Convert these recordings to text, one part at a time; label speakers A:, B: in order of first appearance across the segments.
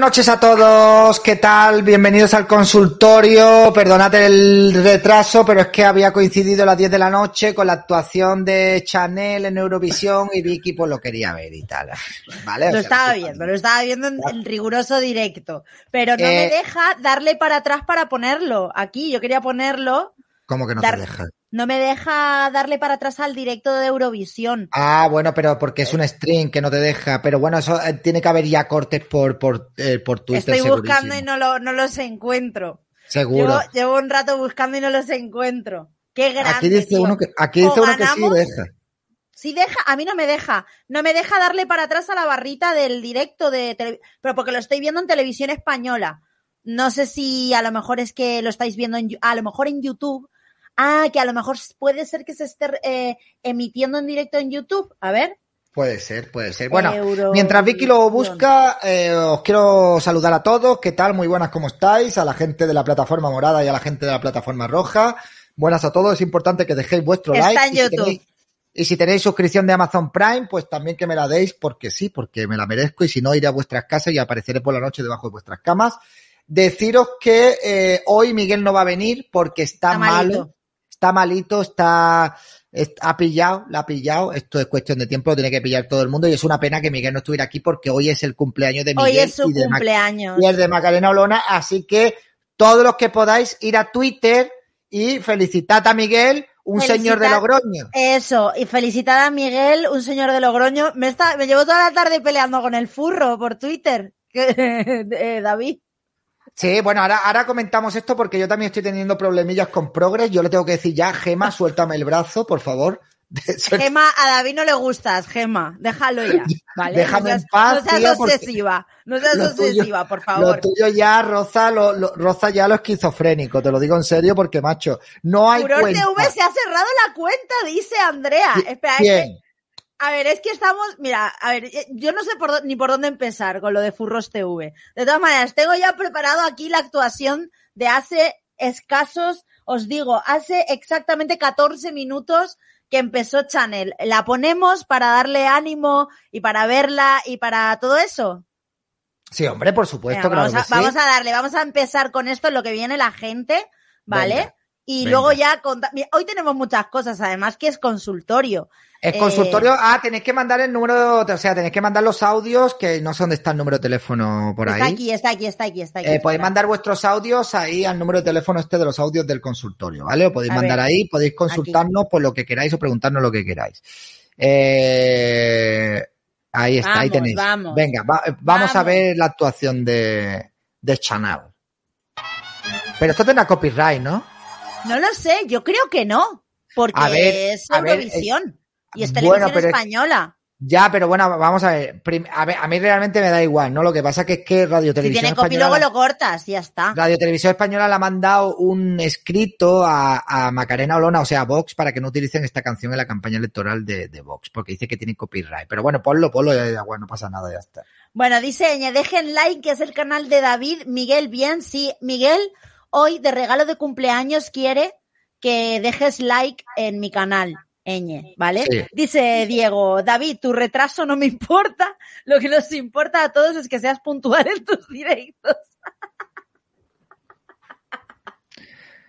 A: noches a todos, ¿qué tal? Bienvenidos al consultorio, perdonad el retraso, pero es que había coincidido a las 10 de la noche con la actuación de Chanel en Eurovisión y Vicky pues lo quería ver y tal, ¿vale? O
B: Lo
A: sea,
B: estaba viendo, lo estaba viendo en, en riguroso directo. Pero no
A: Eh,
B: me deja darle para atrás para ponerlo. Aquí, yo quería ponerlo.
A: ¿Cómo que no
B: dar-
A: te deja?
B: No me deja darle para atrás al directo de Eurovisión.
A: Ah, bueno, pero porque es un string que no te deja, pero bueno, eso eh, tiene que haber ya cortes por, por, eh, por Twitter
B: Estoy buscando y no, lo, no los encuentro.
A: Seguro.
B: Llevo, llevo un rato buscando y no los encuentro. Qué grande.
A: Aquí dice
B: tío.
A: uno que, aquí dice uno que sí deja.
B: Sí deja, a mí no me deja. No me deja darle para atrás a la barrita del directo de tele- pero porque lo estoy viendo en televisión española. No sé si a lo mejor es que lo estáis viendo en a lo mejor en YouTube. Ah, que a lo mejor puede ser que se esté eh, emitiendo en directo en YouTube. A ver.
A: Puede ser, puede ser. Bueno, mientras Vicky lo busca, eh, os quiero saludar a todos. ¿Qué tal? Muy buenas, ¿cómo estáis? A la gente de la plataforma morada y a la gente de la plataforma roja. Buenas a todos. Es importante que dejéis vuestro
B: Está
A: like.
B: en
A: y si
B: YouTube.
A: tenéis- y si tenéis suscripción de Amazon Prime, pues también que me la deis, porque sí, porque me la merezco. Y si no, iré a vuestras casas y apareceré por la noche debajo de vuestras camas. Deciros que eh, hoy Miguel no va a venir porque está,
B: Está
A: malo. Está malito, está, est- ha pillado, la ha pillado. Esto es cuestión de tiempo, lo tiene que pillar todo el mundo y es una pena que Miguel no estuviera aquí porque hoy es el cumpleaños de Miguel
B: Hoy es su
A: y, de
B: cumpleaños.
A: y el de Macarena Olona, así que todos los que podáis ir a Twitter y felicitad a Miguel, un señor de Logroño.
B: Eso, y felicitar a Miguel, un señor de Logroño. Me, está, me llevo toda la tarde peleando con el furro por Twitter. Eh, David.
A: Sí, bueno, ahora, ahora comentamos esto porque yo también estoy teniendo problemillas con Progress. Yo le tengo que decir ya, Gema, suéltame el brazo, por favor.
B: Gema, a David no le gustas, Gema. Déjalo ya. ¿vale?
A: Déjame
B: no seas,
A: en paz,
B: no seas obsesiva. No seas
A: lo tuyo-
B: obsesiva, por
A: Lo
B: favor.
A: tuyo ya roza, lo, lo- roza ya lo esquizofrénico, te lo digo en serio porque, macho, no hay
B: Furor
A: cuenta.
B: TV se ha cerrado la cuenta, dice Andrea.
A: ¿Qui-
B: Espera, es que-
A: ¿Quién?
B: A ver, es que estamos, mira, a ver, eh, yo no sé por, ni por dónde empezar con lo de Furros TV. De todas maneras, tengo ya preparado aquí la actuación de hace escasos, os digo, hace exactamente 14 minutos que empezó Channel. ¿La ponemos para darle ánimo y para verla y para todo eso?
A: Sí, hombre, por supuesto,
B: Venga, vamos,
A: claro
B: a,
A: que sí.
B: vamos a darle, vamos a empezar con esto, en lo que viene la gente, ¿vale?
A: Venga.
B: Y
A: Venga.
B: luego ya, Mira, hoy tenemos muchas cosas, además que es consultorio. Eh,
A: consultorio, ah, tenéis que mandar el número, o sea, tenéis que mandar los audios, que no sé dónde está el número de teléfono por
B: está
A: ahí.
B: aquí, está aquí, está aquí, está aquí.
A: Eh, podéis mandar vuestros audios ahí al número de teléfono este de los audios del consultorio, ¿vale? O podéis
B: A
A: mandar
B: ver,
A: ahí, podéis consultarnos por lo que queráis o preguntarnos lo que queráis. Eh, ahí está, ahí tenéis.
B: vamos.
A: Venga, va- vamos a ver la actuación de, de Chanel. Pero esto tendrá copyright, ¿no?
B: No lo sé, yo creo que no, porque
A: ver,
B: es
A: a ver,
B: Eurovisión y es
A: bueno,
B: televisión
A: es-
B: española.
A: Ya, pero bueno, vamos a ver. Prim- A, ver, a mí realmente me da igual, ¿no? Lo que pasa que es que Radio
B: Si
A: Televisión
B: tiene copy, luego lo cortas, y ya está.
A: Radio Televisión Española le ha mandado un escrito a, a Macarena Olona, o sea, a Vox, para que no utilicen esta canción en la campaña electoral de, de Vox, porque dice que tiene copyright. Pero bueno, ponlo, ponlo, ya, ya, bueno, no pasa nada, ya está.
B: Bueno, dice dejen like, que es el canal de David. Miguel, bien, sí. Miguel, hoy de regalo de cumpleaños quiere que dejes like en mi canal. Eñe, ¿vale?
A: Sí.
B: Dice Diego, David, tu retraso no me importa. Lo que nos importa a todos es que seas puntual en tus directos.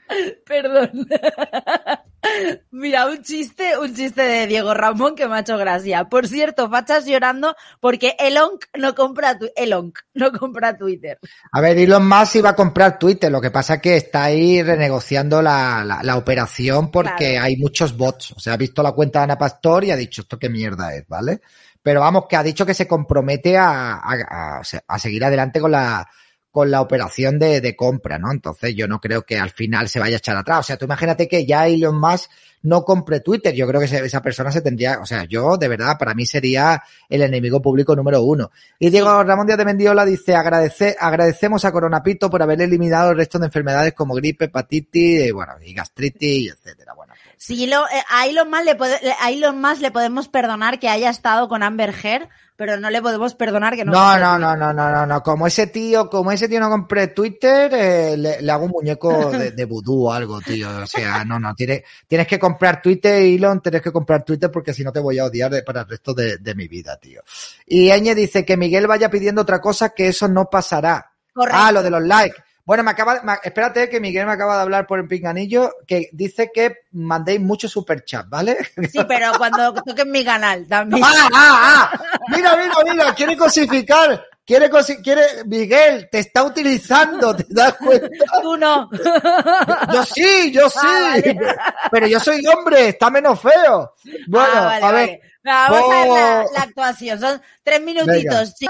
B: Perdón. Mira, un chiste, un chiste de Diego Ramón que me ha hecho gracia. Por cierto, fachas llorando porque Elon no compra, tu- Elon no compra Twitter.
A: A ver, Elon Musk iba a comprar Twitter, lo que pasa es que está ahí renegociando la, la, la operación porque
B: Claro.
A: hay muchos bots. O sea, ha visto la cuenta de Ana Pastor y ha dicho esto qué mierda es, ¿vale? Pero vamos, que ha dicho que se compromete a, a, a- a seguir adelante con la, con la operación de, de compra, ¿no? Entonces yo no creo que al final se vaya a echar atrás. O sea, tú imagínate que ya Elon Musk no compre Twitter. Yo creo que esa persona se tendría, o sea, yo de verdad, para mí sería el enemigo público número uno. Y Diego Ramón Díaz de Mendiola dice, agradece, agradecemos a Coronapito por haber eliminado el resto de enfermedades como gripe, hepatitis, eh, bueno, y gastritis, etcétera. Bueno,
B: Sí, lo, eh, a Elon Musk le pode- le- a Elon Musk le podemos perdonar que haya estado con Amber Heard, pero no le podemos perdonar que no.
A: No, no, no, no, no, no, no. Como ese tío, como ese tío no compre Twitter, eh, le, le hago un muñeco de, de vudú o algo, tío. O sea, no, no. Tienes, tienes que comprar Twitter, Elon, tienes que comprar Twitter porque si no te voy a odiar de- para el resto de, de mi vida, tío. Y Eñe dice que Miguel vaya pidiendo otra cosa que eso no pasará.
B: Correcto.
A: Ah, lo de los likes. Bueno, me acaba, me- espérate que Miguel me acaba de hablar por el pinganillo que dice que mandéis mucho superchat, ¿vale?
B: Sí, pero cuando toquen mi canal también.
A: ¡Ah, ah, ah! Mira, mira, mira, quiere cosificar. Quiere, quiere, Miguel, te está utilizando, ¿te das cuenta?
B: Tú no.
A: Yo sí, yo sí.
B: Ah, vale.
A: Pero yo soy hombre, está menos feo. Bueno,
B: Ah, vale,
A: a ver.
B: vale. Vamos a ver la,
A: po-
B: la actuación. Son tres minutitos. Sí.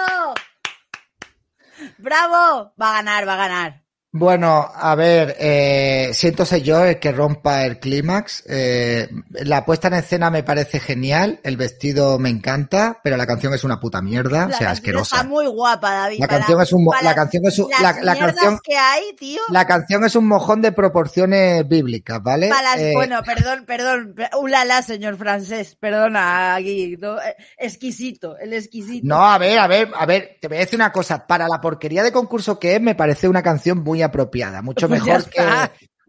B: Bravo. Va a ganar, va a ganar.
A: Bueno, a ver, eh, siento ser yo el que rompa el clímax. Eh, la puesta en escena me parece genial, el vestido me encanta, pero la canción es una puta mierda,
B: La
A: o sea, asquerosa.
B: Está muy guapa, David.
A: La
B: para-
A: canción es un la canción es un-
B: las
A: la- canción-
B: que hay, tío.
A: La canción es un mojón de proporciones bíblicas, ¿vale?
B: Las-
A: Eh,
B: bueno, perdón, perdón. Ulala, señor francés. Perdona, aquí. no, eh, exquisito, el exquisito.
A: No, a ver, a ver, a ver, te voy a decir una cosa. Para la porquería de concurso que es, me parece una canción muy apropiada. Mucho
B: Pues
A: mejor que.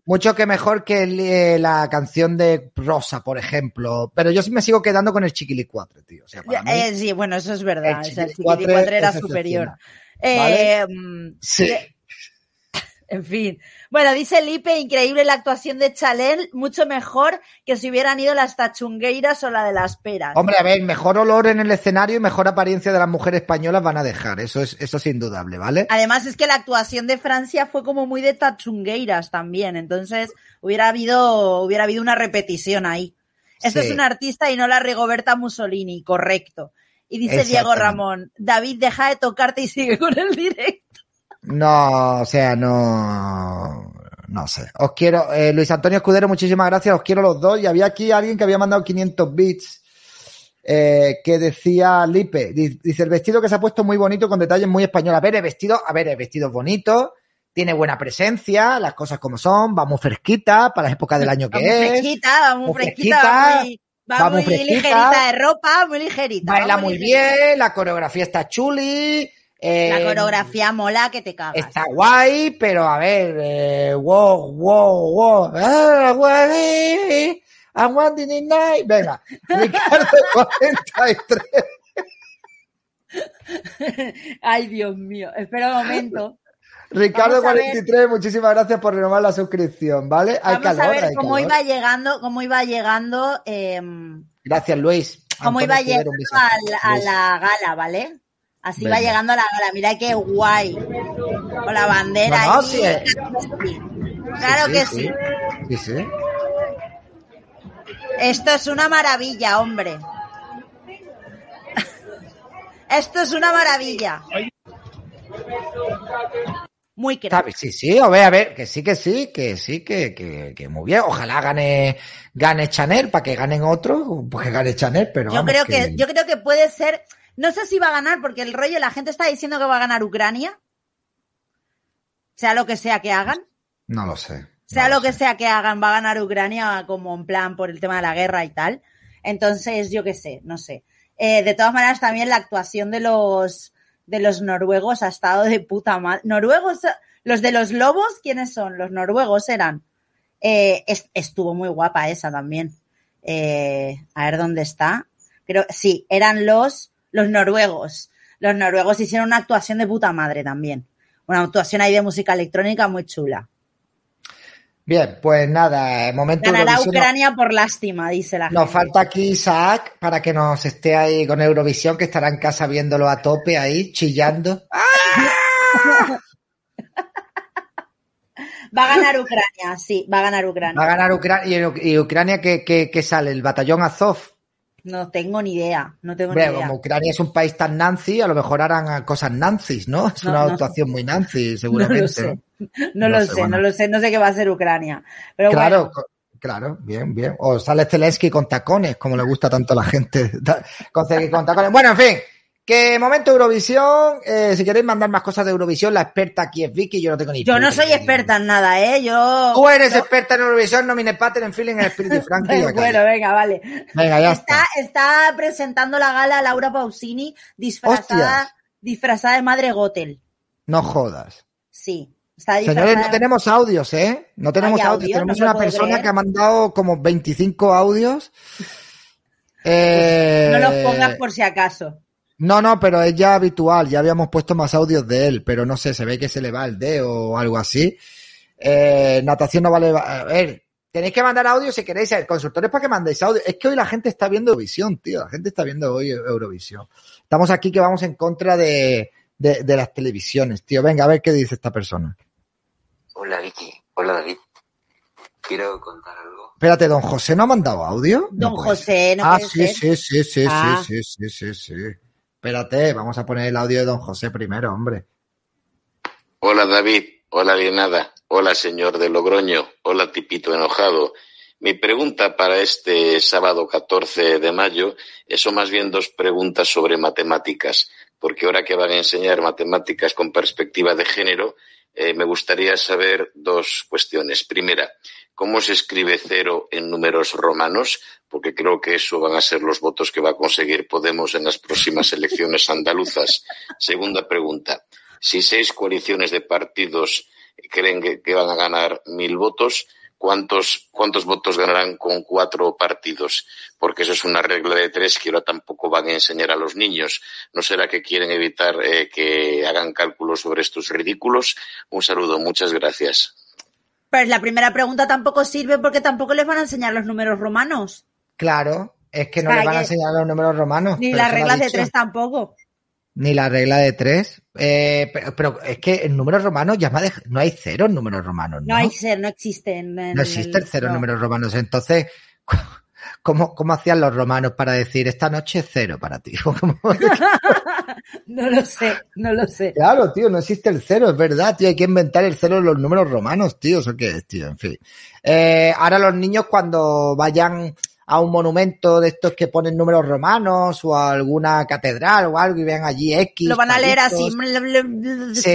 A: Mucho que mejor que el, eh, la canción de Rosa, por ejemplo. Pero yo sí me sigo quedando con el Chiquilicuatre, tío. O sea, para mí,
B: Eh, sí, bueno, eso es verdad.
A: el
B: o sea, el
A: Chiquilicuatre
B: Chiquilicuatre era superior. Eh, mm,
A: Sí.
B: En fin. Bueno, dice Lipe, increíble la actuación de Chalel, mucho mejor que si hubieran ido las tachungueiras o la de las peras.
A: Hombre, a ver, mejor olor en el escenario y mejor apariencia de las mujeres españolas van a dejar. Eso es, eso es indudable, ¿vale?
B: Además es que la actuación de Francia fue como muy de tachungueiras también, entonces hubiera habido, hubiera habido una repetición ahí. Esto
A: Sí.
B: es un artista y no la Rigoberta Mussolini, correcto. Y dice Diego. Ramón, David, deja de tocarte y sigue con el directo.
A: No, o sea, no. No sé. Os quiero. eh, Luis Antonio Escudero, muchísimas gracias. Os quiero los dos. Y había aquí alguien que había mandado 500 bits. eh, que decía Lipe. Di- Dice: el vestido que se ha puesto muy bonito con detalles muy españoles. A ver, el vestido. A ver, el vestido es bonito. Tiene buena presencia. Las cosas como son. Va muy fresquita para la época del año que
B: Va muy
A: es.
B: fresquita, va muy fresquita,
A: fresquita,
B: va muy, va
A: va muy
B: muy
A: fresquita.
B: ligerita de ropa, muy ligerita.
A: Baila muy bien. La coreografía está chuli. Eh,
B: La coreografía mola que te cagas.
A: Está guay, pero a ver, eh, wow, wow, wow. Ah, guay, I want it night. Venga, Ricardo 43.
B: Ay, Dios mío. Espera un momento.
A: Ricardo
B: Vamos a ver.
A: 43, muchísimas gracias por renovar la suscripción, ¿vale? Hay
B: Vamos
A: calor,
B: a ver cómo
A: calor.
B: iba llegando, cómo iba llegando, em,
A: Gracias, Luis.
B: cómo
A: Antonio
B: iba llegando a la, a
A: Luis.
B: la gala, ¿vale? Así va llegando a la gala. Mira qué guay. Con la bandera
A: No, sí, eh.
B: Claro
A: Sí,
B: que
A: sí,
B: sí.
A: Sí, sí.
B: Esto es una maravilla, hombre. Esto es una maravilla. Muy crack.
A: sí, sí, a ver, a ver, que sí, que sí, que sí, que, que, que muy bien. Ojalá gane, gane Chanel para que ganen otros, pues que gane Chanel, pero
B: Yo
A: vamos,
B: creo que, yo creo que puede ser. No sé si va a ganar, porque el rollo, la gente está diciendo que va a ganar Ucrania. Sea lo que sea que hagan.
A: No lo sé.
B: Sea lo que
A: sé.
B: sea que hagan, va a ganar Ucrania como en plan por el tema de la guerra y tal. Entonces, yo qué sé, no sé. Eh, de todas maneras, también la actuación de los de los noruegos ha estado de puta madre. Noruegos, los de los lobos, ¿quiénes son? Los noruegos eran. Eh, es- estuvo muy guapa esa también. Eh, a ver dónde está. Creo, sí, eran los, los noruegos. Los noruegos hicieron una actuación de puta madre también. Una actuación ahí de música electrónica muy chula.
A: Bien, pues nada, momento
B: Ganará
A: Eurovisión.
B: Ucrania por lástima, dice la
A: Nos
B: gente.
A: falta aquí Isaac para que nos esté ahí con Eurovisión, que estará en casa viéndolo a tope ahí, chillando.
B: Va a ganar Ucrania, sí, va a ganar Ucrania.
A: Va a ganar Ucrania. ¿Y, y Ucrania qué, qué- qué sale? ¿El batallón Azov?
B: No tengo ni idea, no tengo ni idea.
A: como Ucrania es un país tan Nancy, a lo mejor harán cosas Nancy's, ¿no? Es
B: No,
A: una
B: no.
A: actuación muy Nancy,
B: No
A: seguramente.
B: lo sé,
A: ¿no?
B: lo
A: sé,
B: sé,
A: bueno.
B: no lo sé, no sé qué va a ser Ucrania. Pero
A: Claro,
B: bueno,
A: claro, bien, bien. O sale Zelensky con tacones, como le gusta tanto a la gente. con tacones. Bueno, en fin. Que momento Eurovisión. Eh, si queréis mandar más cosas de Eurovisión, la experta aquí es Vicky. Yo no tengo ni
B: yo no soy
A: idea.
B: experta en nada, ¿eh? Yo...
A: Tú eres experta en Eurovisión, no mine pattern en feeling en Spirit y acá.
B: bueno, venga, vale.
A: Venga, ya
B: Está,
A: está.
B: está presentando la gala Laura Pausini disfrazada,
A: Hostias.
B: disfrazada de madre Gotel.
A: No jodas.
B: Sí, está.
A: Señores, no tenemos audios, ¿eh? No tenemos audios.
B: audio,
A: Tenemos
B: no
A: una persona
B: creer.
A: que ha mandado como 25 audios. Eh,
B: No los pongas por si acaso.
A: No, no, pero es ya habitual. Ya habíamos puesto más audios de él, pero no sé, se ve que se le va el dedo o algo así. Eh, natación no vale. A ver, tenéis que mandar audio si queréis. El consultor es para que mandéis audio. Es que hoy la gente está viendo Eurovisión, tío. La gente está viendo hoy Eurovisión. Estamos aquí que vamos en contra de, de, de las televisiones, tío. Venga, a ver qué dice esta persona.
C: Hola Vicky, hola David. Quiero contar algo.
A: Espérate, don José no ha mandado audio.
B: Don José,
A: ser.
B: no
A: ah,
B: puede
A: sí,
B: ser.
A: sí, sí, sí,
B: Ah.
A: sí, sí, sí, sí, sí. Espérate, vamos a poner el audio de don José primero, hombre.
D: Hola David, hola Lienada, hola señor de Logroño, hola tipito enojado. Mi pregunta para este sábado 14 de mayo son más bien dos preguntas sobre matemáticas, porque ahora que van a enseñar matemáticas con perspectiva de género, eh, me gustaría saber dos cuestiones. Primera, ¿cómo se escribe cero en números romanos? Porque creo que eso van a ser los votos que va a conseguir Podemos en las próximas elecciones andaluzas. Segunda pregunta, si seis coaliciones de partidos creen que, que van a ganar mil votos, ¿cuántos, ¿cuántos votos ganarán con cuatro partidos? Porque eso es una regla de tres que ahora tampoco van a enseñar a los niños. ¿No será que quieren evitar eh, que hagan cálculos sobre estos ridículos? Un saludo, muchas gracias.
B: Pero la primera pregunta tampoco sirve porque tampoco les van a enseñar los números romanos.
A: Claro, es que no
B: O sea,
A: le van a enseñar los números romanos.
B: Ni las reglas de tres tampoco.
A: Ni la regla de tres. Eh, pero, pero es que en números romanos ya me no hay cero en números romanos, ¿no?
B: No hay ser, no existe. en- en
A: No existe el cero en números romanos. Entonces, ¿cómo, ¿cómo hacían los romanos para decir esta noche es cero para ti? ¿Cómo-
B: No lo sé, no lo sé.
A: Claro, tío, no existe el cero, es verdad, tío. Hay que inventar el cero en los números romanos, tío. ¿Eso qué es, tío? En fin. Eh, ahora los niños cuando vayan a un monumento de estos que ponen números romanos o a alguna catedral o algo y vean allí X.
B: Lo van a leer así.
A: Sí,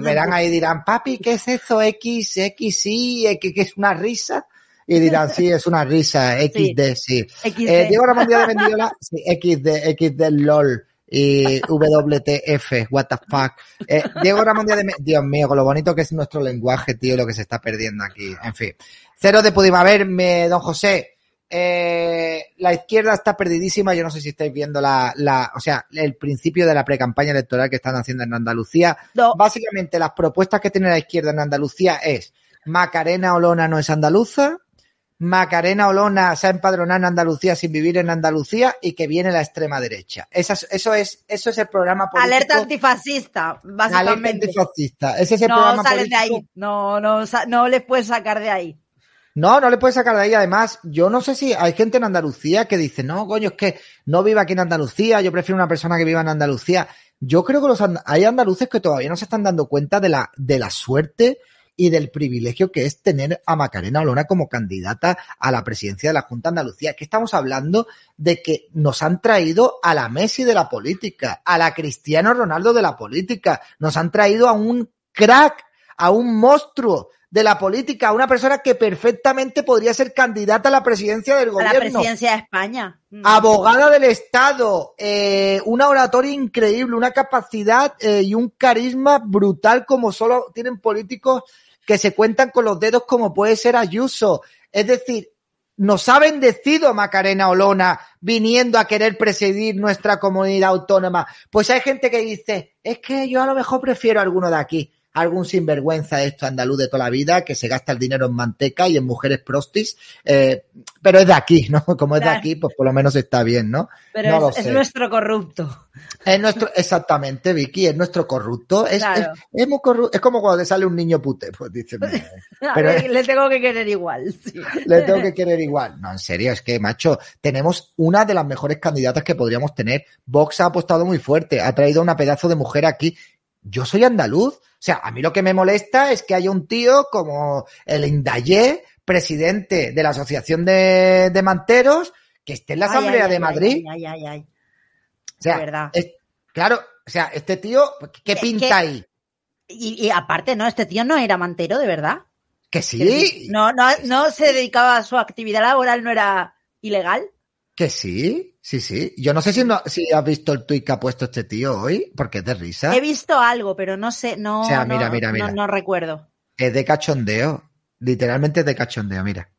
A: verán ahí y dirán, papi, ¿qué es eso? X, X, sí, X, que es una risa. Y dirán, sí, es una risa, XD, sí.
B: XD.
A: Eh, Diego Ramón Díaz de Mendiola, sí, XD, XD LOL y WTF, what the fuck. Eh, Diego Ramón Díaz de Dios mío, con lo bonito que es nuestro lenguaje, tío, lo que se está perdiendo aquí. En fin. Cero de Pudimos. A ver, me- don José, Eh, la izquierda está perdidísima. Yo no sé si estáis viendo la, la o sea, el principio de la precampaña electoral que están haciendo en Andalucía.
B: No.
A: Básicamente, las propuestas que tiene la izquierda en Andalucía es Macarena Olona no es andaluza, Macarena Olona se ha empadronado en Andalucía sin vivir en Andalucía y que viene la extrema derecha. Esa es- eso es, eso es el programa político.
B: Alerta antifascista,
A: Alerta
B: básicamente.
A: antifascista. Ese es el
B: No
A: programa
B: salen de
A: político.
B: ahí. No, no, les puedes sacar de ahí.
A: No, no le puedes sacar de ahí. Además, yo no sé si hay gente en Andalucía que dice, no, coño, es que no vive aquí en Andalucía, yo prefiero una persona que viva en Andalucía. Yo creo que los and- hay andaluces que todavía no se están dando cuenta de la, de la suerte y del privilegio que es tener a Macarena Olona como candidata a la presidencia de la Junta de Andalucía. Que estamos hablando de que nos han traído a la Messi de la política, a la Cristiano Ronaldo de la política, nos han traído a un crack, a un monstruo de la política, una persona que perfectamente podría ser candidata a la presidencia del
B: A la
A: gobierno.
B: presidencia de España. Mm.
A: Abogada del Estado, eh, una oratoria increíble, una capacidad eh, y un carisma brutal como solo tienen políticos que se cuentan con los dedos como puede ser Ayuso. Es decir, nos ha bendecido Macarena Olona viniendo a querer presidir nuestra comunidad autónoma. Pues hay gente que dice, es que yo a lo mejor prefiero a alguno de aquí, algún sinvergüenza de esto andaluz de toda la vida que se gasta el dinero en manteca y en mujeres prostis, eh, pero es de aquí, ¿no? Como es de aquí, pues por lo menos está bien, ¿no?
B: Pero
A: no
B: es, nuestro corrupto.
A: Es nuestro, exactamente, Vicky, es nuestro corrupto. Es,
B: Claro.
A: es, es muy corru- es como cuando te sale un niño pute, pues dices, "Mira,
B: A
A: Pero-
B: ver, le tengo que querer igual. sí.
A: le tengo que querer igual. No, en serio, es que, macho, tenemos una de las mejores candidatas que podríamos tener. Vox ha apostado muy fuerte, ha traído una pedazo de mujer aquí. Yo soy andaluz. O sea, a mí lo que me molesta es que haya un tío como el Indayé, presidente de la Asociación de, de Manteros, que esté en la Asamblea
B: ay,
A: de
B: ay,
A: Madrid.
B: Ay, ay, ay, ay.
A: O sea,
B: de verdad.
A: es- claro, o sea, este tío, ¿qué
B: Es
A: pinta
B: que-
A: ahí?
B: Y, y aparte, ¿no? Este tío no era mantero, de verdad.
A: Que sí,
B: No, no, no se dedicaba a su actividad laboral, no era ilegal.
A: Que sí, sí, sí. Yo no sé si, no, si has visto el tuit que ha puesto este tío hoy, porque es de risa.
B: He visto algo, pero no sé, no,
A: O sea,
B: no-
A: mira, mira, mira.
B: no, no recuerdo.
A: Es de cachondeo. Literalmente es de cachondeo, mira.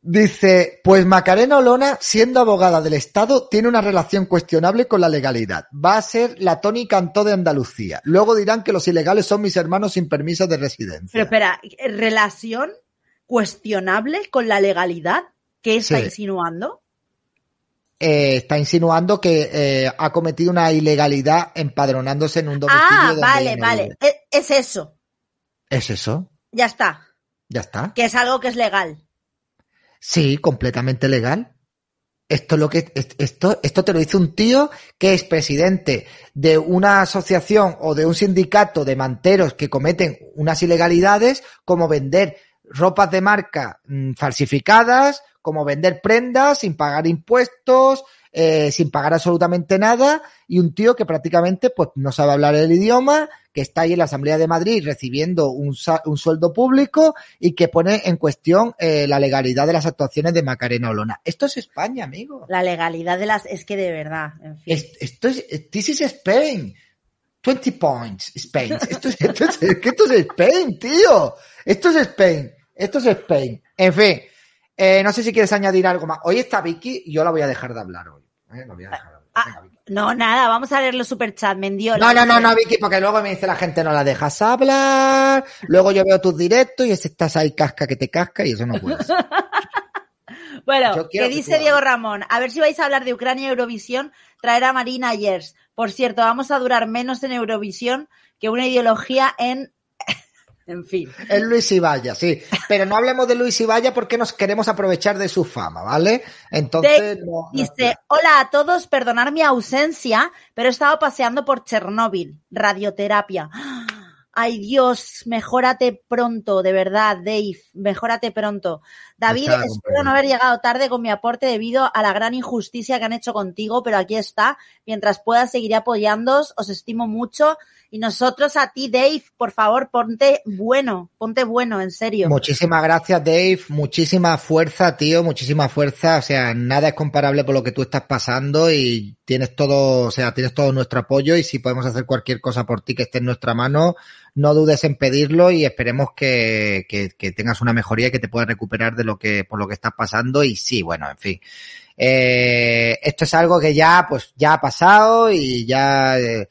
A: Dice, pues Macarena Olona, siendo abogada del Estado, tiene una relación cuestionable con la legalidad. Va a ser la Tony Cantó de Andalucía. Luego dirán que los ilegales son mis hermanos sin permiso de residencia.
B: Pero espera, ¿relación cuestionable con la legalidad? ¿Qué está
A: Sí.
B: insinuando?
A: Eh, está insinuando que eh, ha cometido una ilegalidad empadronándose en un domicilio.
B: Ah,
A: donde
B: vale, vale.
A: vive.
B: Es, es eso.
A: ¿Es eso?
B: Ya está.
A: Ya está.
B: Que es algo que es legal.
A: Sí, completamente legal. Esto es lo que es- esto esto te lo dice un tío que es presidente de una asociación o de un sindicato de manteros que cometen unas ilegalidades como vender ropas de marca mm, falsificadas, como vender prendas sin pagar impuestos, eh, sin pagar absolutamente nada y un tío que prácticamente pues no sabe hablar el idioma, que está ahí en la Asamblea de Madrid recibiendo un, un sueldo público y que pone en cuestión eh, la legalidad de las actuaciones de Macarena Olona. Esto es España, amigo.
B: La legalidad de las... Es que de verdad, en fin.
A: Es- esto es, this is Spain. 20 points, Spain. Esto es, esto es, esto es Spain, tío. Esto es Spain. Esto es Spain. En fin, eh, no sé si quieres añadir algo más. Hoy está Vicky y yo la voy a dejar de hablar hoy. La voy a dejar de hablar. Venga, Vicky.
B: no, nada, vamos a leer los superchats, Mendiola.
A: No, no, no, no, Vicky, porque luego me dice la gente no la dejas hablar. Luego yo veo tus directos y estás ahí casca que te casca y eso no puede ser.
B: Bueno, que
A: que
B: dice Diego. Ramón, a ver si vais a hablar de Ucrania y Eurovisión, traer a Marina Yers. Por cierto, vamos a durar menos en Eurovisión que una ideología en... en fin.
A: Es Luis Ibaya, sí. Pero no hablemos de Luis Ibaya porque nos queremos aprovechar de su fama, ¿vale? Entonces, no- no-
B: Dice, hola a todos, perdonar mi ausencia, pero he estado paseando por Chernóbil, radioterapia. Ay Dios, mejórate pronto, de verdad, Dave, mejórate pronto. David, espero no haber llegado tarde con mi aporte debido a la gran injusticia que han hecho contigo, pero aquí está. Mientras pueda, seguiré apoyándoos, os estimo mucho. Y nosotros a ti, Dave, por favor, ponte bueno, ponte bueno, en serio.
A: Muchísimas gracias, Dave. Muchísima fuerza, tío. Muchísima fuerza. O sea, nada es comparable por lo que tú estás pasando y tienes todo, o sea, tienes todo nuestro apoyo y si podemos hacer cualquier cosa por ti que esté en nuestra mano, no dudes en pedirlo y esperemos que, que, que tengas una mejoría y que te puedas recuperar de lo que, por lo que estás pasando. Y sí, bueno, en fin. Eh, esto es algo que ya, pues, ya ha pasado y ya, eh,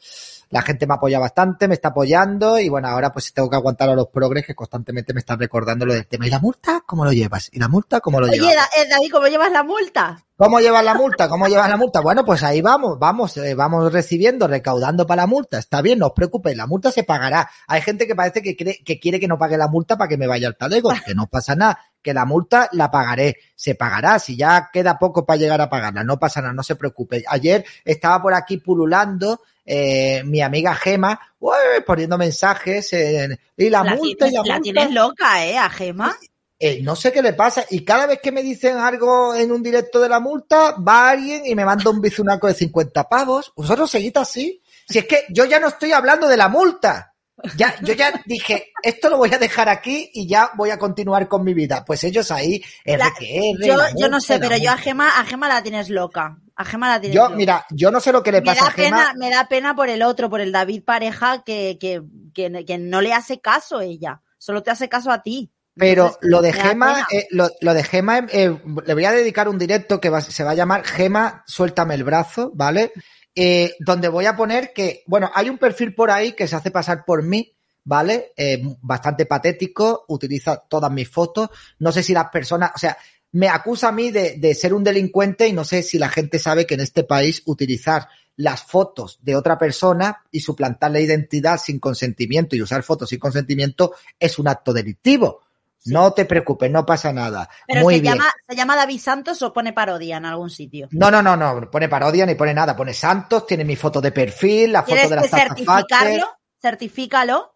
A: la gente me apoya bastante, me está apoyando y bueno, ahora pues tengo que aguantar a los progres que constantemente me están recordando lo del tema. ¿Y la multa? ¿Cómo lo llevas? ¿Y la multa? ¿Cómo lo
B: Oye,
A: llevas?
B: Da- eh, David, ¿cómo llevas la multa?
A: ¿Cómo llevas la multa? ¿Cómo llevas la multa? Bueno, pues ahí vamos, vamos, eh, vamos recibiendo, recaudando para la multa. Está bien, no os preocupéis, la multa se pagará. Hay gente que parece que, cree, que quiere que no pague la multa para que me vaya al talego, que no pasa nada, que la multa la pagaré, se pagará, si ya queda poco para llegar a pagarla, no pasa nada, no se preocupe. Ayer estaba por aquí pululando eh, mi amiga Gema, ué, poniendo mensajes en- y la, multa y la,
B: tienes, la
A: multa.
B: tienes loca, ¿eh? A Gema.
A: Eh, no sé qué le pasa. Y cada vez que me dicen algo en un directo de la multa, va alguien y me manda un bizunaco de 50 pavos. Vosotros seguid así. Si es que yo ya no estoy hablando de la multa. Ya, yo ya dije, esto lo voy a dejar aquí y ya voy a continuar con mi vida. Pues ellos ahí,
B: La-
A: RQR,
B: yo,
A: la
B: yo no sé, pero yo a. Gema, a Gema la tienes loca. A Gema la tienes
A: Yo,
B: loca.
A: mira, yo no sé lo que le
B: me
A: pasa
B: da
A: a Gema.
B: pena, me da pena por el otro, por el David pareja que, que, que, que no le hace caso ella. Solo te hace caso a ti.
A: Pero
B: Entonces,
A: lo de Gema, eh, lo, lo de Gema, eh, le voy a dedicar un directo que va- se va a llamar Gema, suéltame el brazo, ¿vale? Eh, donde voy a poner que, bueno, hay un perfil por ahí que se hace pasar por mí, ¿vale? Eh, bastante patético, utiliza todas mis fotos. No sé si las personas, o sea, me acusa a mí de, de ser un delincuente y no sé si la gente sabe que en este país utilizar las fotos de otra persona y suplantar la identidad sin consentimiento y usar fotos sin consentimiento es un acto delictivo.
B: Sí.
A: No te preocupes, no pasa nada.
B: Pero
A: Muy
B: se
A: bien.
B: llama, se llama David Santos o pone parodia en algún sitio.
A: No, no, no, no, pone parodia ni pone nada. Pone Santos, tiene mi foto de perfil, la foto de la
B: certificarlo, certifícalo,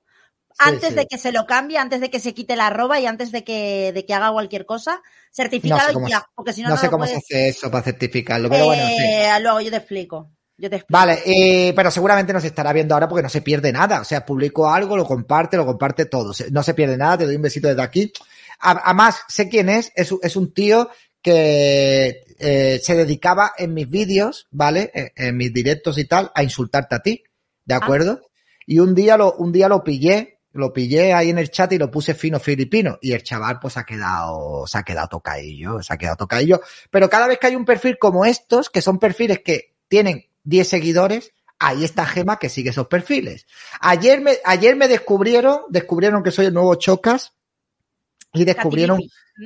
B: antes
A: sí.
B: de que se lo cambie, antes de que se quite la arroba y antes de que, de que haga cualquier cosa,
A: No
B: certifícalo
A: sé cómo,
B: ya, porque si no,
A: no
B: no,
A: sé cómo se hace eso para certificarlo, pero bueno.
B: Eh, Luego yo te explico. Yo te explico.
A: Vale, eh, pero seguramente nos estará viendo ahora porque no se pierde nada. O sea, publico algo, lo comparte, lo comparte todo. No se pierde nada, te doy un besito desde aquí. Además, sé quién es, es, un- es un tío que eh, se dedicaba en mis vídeos, ¿vale? En, en mis directos y tal, a insultarte a ti, ¿de acuerdo? Y un día lo, un día lo pillé, lo pillé ahí en el chat y lo puse fino filipino. Y el chaval, pues ha quedado, se ha quedado tocadillo, se ha quedado tocadillo. Pero cada vez que hay un perfil como estos, que son perfiles que tienen 10 seguidores, ahí está Gema que sigue esos perfiles. Ayer me, ayer me descubrieron, descubrieron que soy el nuevo Chocas y descubrieron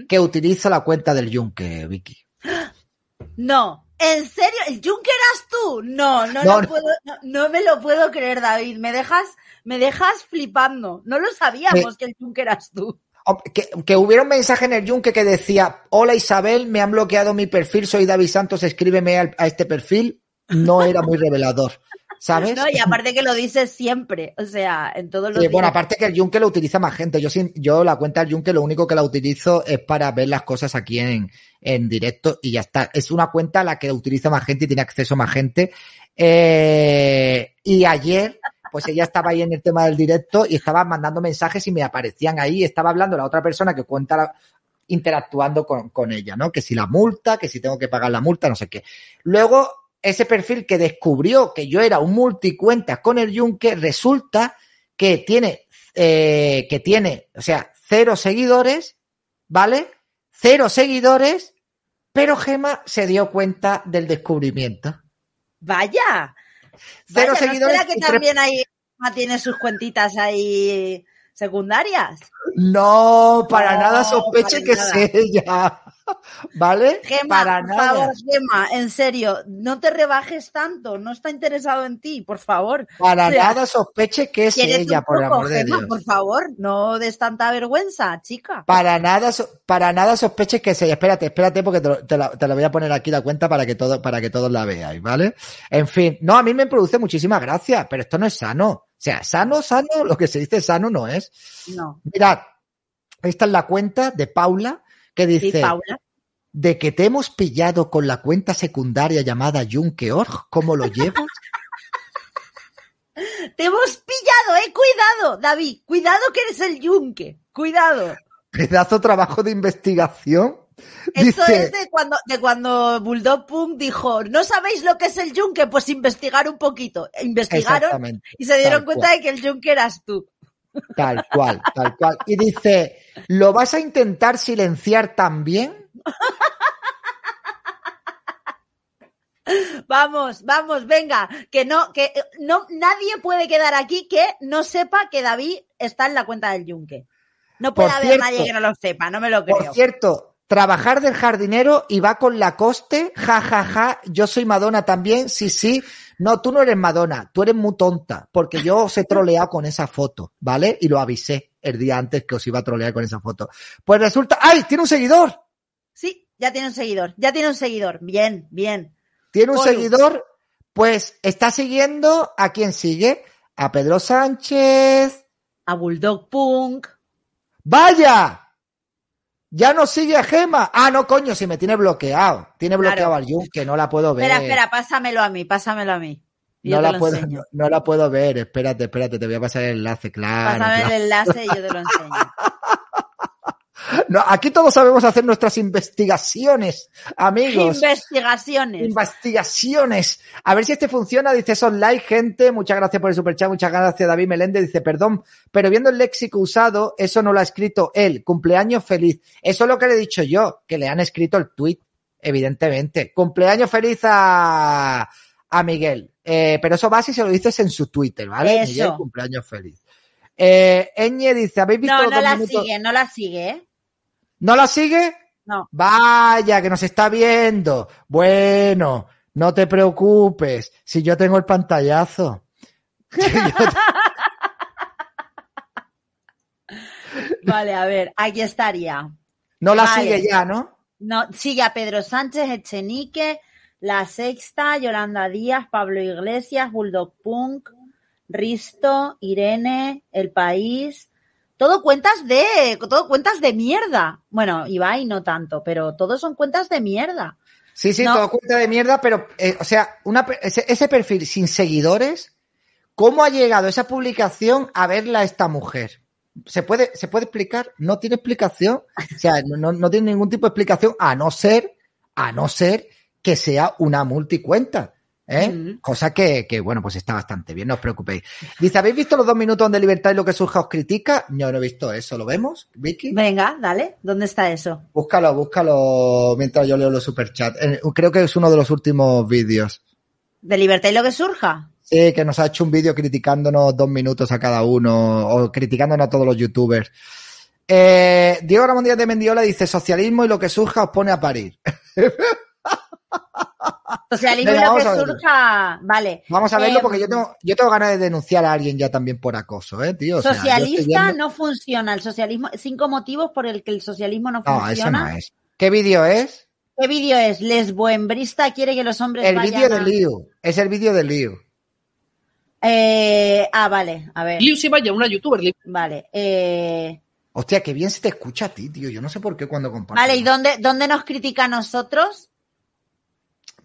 A: que utilizo la cuenta del Yunque, Vicky.
B: No, ¿en serio? ¿El Juncker eras tú? No, no,
A: No,
B: lo
A: no.
B: Puedo, no, no me lo puedo creer, David. Me dejas, me dejas flipando. No lo sabíamos que el Juncker eras tú.
A: Que, que hubiera un mensaje en el Yunque que decía, hola Isabel, me han bloqueado mi perfil, soy David Santos, escríbeme al- a este perfil. No era muy revelador, ¿sabes?
B: No, y aparte que lo dices siempre, o sea, en todos los
A: Sí, bueno, aparte que el Yunque lo utiliza más gente. Yo, sin- yo la cuenta del Yunque lo único que la utilizo es para ver las cosas aquí en, en directo y ya está. Es una cuenta a la que utiliza más gente y tiene acceso más gente. Eh, y ayer, pues ella estaba ahí en el tema del directo y estaba mandando mensajes y me aparecían ahí. Estaba hablando la otra persona que cuenta la- interactuando con, con ella, ¿no? Que si la multa, que si tengo que pagar la multa, no sé qué. Luego, ese perfil que descubrió que yo era un multicuentas con el Yunque, resulta que tiene, eh, que tiene, o sea, cero seguidores, ¿vale? Cero seguidores, pero Gema se dio cuenta del descubrimiento.
B: Vaya.
A: Cero
B: Vaya, ¿no
A: seguidores
B: será que también ahí tiene sus cuentitas ahí secundarias?
A: No, para
B: No,
A: nada sospeche
B: para
A: que
B: nada.
A: es ella. ¿Vale?
B: Gema,
A: para
B: por
A: nada.
B: favor, Gema, en serio, no te rebajes tanto, no está interesado en ti, por favor.
A: Para
B: O sea,
A: nada sospeche que es
B: ¿Quieres
A: ella, por el amor de? Dios.
B: Por favor, no des tanta vergüenza, chica.
A: Para nada, para nada sospeches que sea. Espérate, espérate, porque te lo, te la, te la voy a poner aquí la cuenta para que todo, para que todos la veáis, ¿vale? En fin, no, a mí me produce muchísima gracia, pero esto no es sano. O sea, sano, sano, lo que se dice sano no es.
B: No.
A: Mirad, esta es la cuenta de Paula que
B: Sí,
A: dice
B: Paula.
A: de que te hemos pillado con la cuenta secundaria llamada Junkeorg, ¿cómo lo llevas?
B: Te hemos pillado, eh, cuidado, David, cuidado que eres el yunque, cuidado.
A: Pedazo trabajo de investigación.
B: Esto
A: Dice,
B: es de cuando, de cuando Bulldog Punk dijo, ¿no sabéis lo que es el yunque? Pues investigar un poquito. Investigaron y se dieron cuenta de que el yunque eras tú.
A: Tal cual, tal cual. Y dice, ¿lo vas a intentar silenciar también?
B: Vamos, vamos, venga, que no, que no, nadie puede quedar aquí que no sepa que David está en la cuenta del Yunque. No puede
A: Por
B: haber
A: cierto-
B: nadie que no lo sepa, no me lo creo.
A: Por cierto, trabajar del jardinero y va con la coste, ja, ja, ja, yo soy Madonna también, sí, sí. No, tú no eres Madonna, tú eres muy tonta, porque yo os he troleado con esa foto, ¿vale? Y lo avisé el día antes que os iba a trolear con esa foto. Pues resulta, ¡ay! Tiene un seguidor,
B: Sí, ya tiene un seguidor, ya tiene un seguidor. Bien, bien.
A: tiene un seguidor, pues está siguiendo, ¿a quién sigue? A Pedro Sánchez,
B: A Bulldog Punk.
A: ¡Vaya! Ya no sigue a Gema. Ah, no, coño, si me tiene bloqueado. Tiene bloqueado
B: Claro.
A: al Jun, que no la puedo ver.
B: Espera, espera, pásamelo a mí, pásamelo a mí.
A: No la puedo, no, no la puedo ver. Espérate, espérate, te voy a pasar el enlace, claro.
B: Pásame
A: claro.
B: el enlace y yo te lo enseño.
A: No, aquí todos sabemos hacer nuestras investigaciones, amigos.
B: Investigaciones.
A: Investigaciones. A ver si este funciona. Dice, son like, gente. Muchas gracias por el superchat. Muchas gracias, David Meléndez. Dice, perdón, pero viendo el léxico usado, eso no lo ha escrito él. Cumpleaños feliz. Eso es lo que le he dicho yo, que le han escrito el tweet, evidentemente. Cumpleaños feliz a, a Miguel. Eh, pero eso va si se lo dices en su Twitter, ¿vale?
B: Eso.
A: Miguel, cumpleaños feliz. Eh, Eñe dice, ¿habéis visto
B: No, no la
A: minutos?
B: sigue, no la sigue, ¿eh?
A: ¿No la sigue?
B: No.
A: Vaya, que nos está viendo. Bueno, no te preocupes, si yo tengo el pantallazo.
B: Vale, a ver, aquí estaría.
A: No la
B: Vale.
A: sigue ya, ¿no?
B: No, sigue a Pedro Sánchez, Echenique, La Sexta, Yolanda Díaz, Pablo Iglesias, Bulldog Punk, Risto, Irene, El País. Todo cuentas de, todo cuentas de mierda. Bueno, Ibai no tanto, pero todos son cuentas de mierda.
A: Sí, sí,
B: No.
A: todo cuenta de mierda, pero, eh, o sea, una, ese, ese perfil sin seguidores, ¿cómo ha llegado esa publicación a verla esta mujer? ¿Se puede, ¿Se puede explicar? No tiene explicación. O sea, no tiene ningún tipo de explicación, a no ser, a no ser que sea una multicuenta. ¿Eh?
B: Mm.
A: Cosa que, que, bueno, pues está bastante bien, no os preocupéis. Dice, ¿habéis visto los dos minutos donde Libertad y lo que surja os critica? Yo no he visto eso, ¿lo vemos, Vicky?
B: Venga, dale, ¿dónde está eso?
A: Búscalo, búscalo mientras yo leo los superchats. Eh, Creo que es uno de los últimos vídeos.
B: ¿De libertad y lo que surja?
A: Sí, que nos ha hecho un vídeo criticándonos dos minutos a cada uno o criticándonos a todos los youtubers. Eh, Diego Ramón Díaz de Mendiola dice socialismo y lo que surja os pone a parir. Venga,
B: lo
A: vamos
B: que
A: a verlo.
B: surja. Vale.
A: Vamos a verlo
B: Eh,
A: porque yo tengo, yo tengo ganas de denunciar a alguien ya también por acoso, ¿eh, tío? O sea,
B: Socialista
A: viendo-
B: no funciona. El socialismo, cinco motivos por el que el socialismo no,
A: No,
B: funciona.
A: eso no es. ¿Qué vídeo es?
B: ¿Qué vídeo es? Lesboembrista quiere que los hombres
A: El vídeo de
B: a-
A: Liu. Es el vídeo de Liu.
B: Eh, ah, vale, a ver.
E: Liu se vaya, una youtuber. Liu.
B: Vale. Eh,
A: Hostia, qué bien se te escucha a ti, tío. Yo no sé por qué cuando comparto.
B: vale, ¿y dónde, dónde nos critica a nosotros?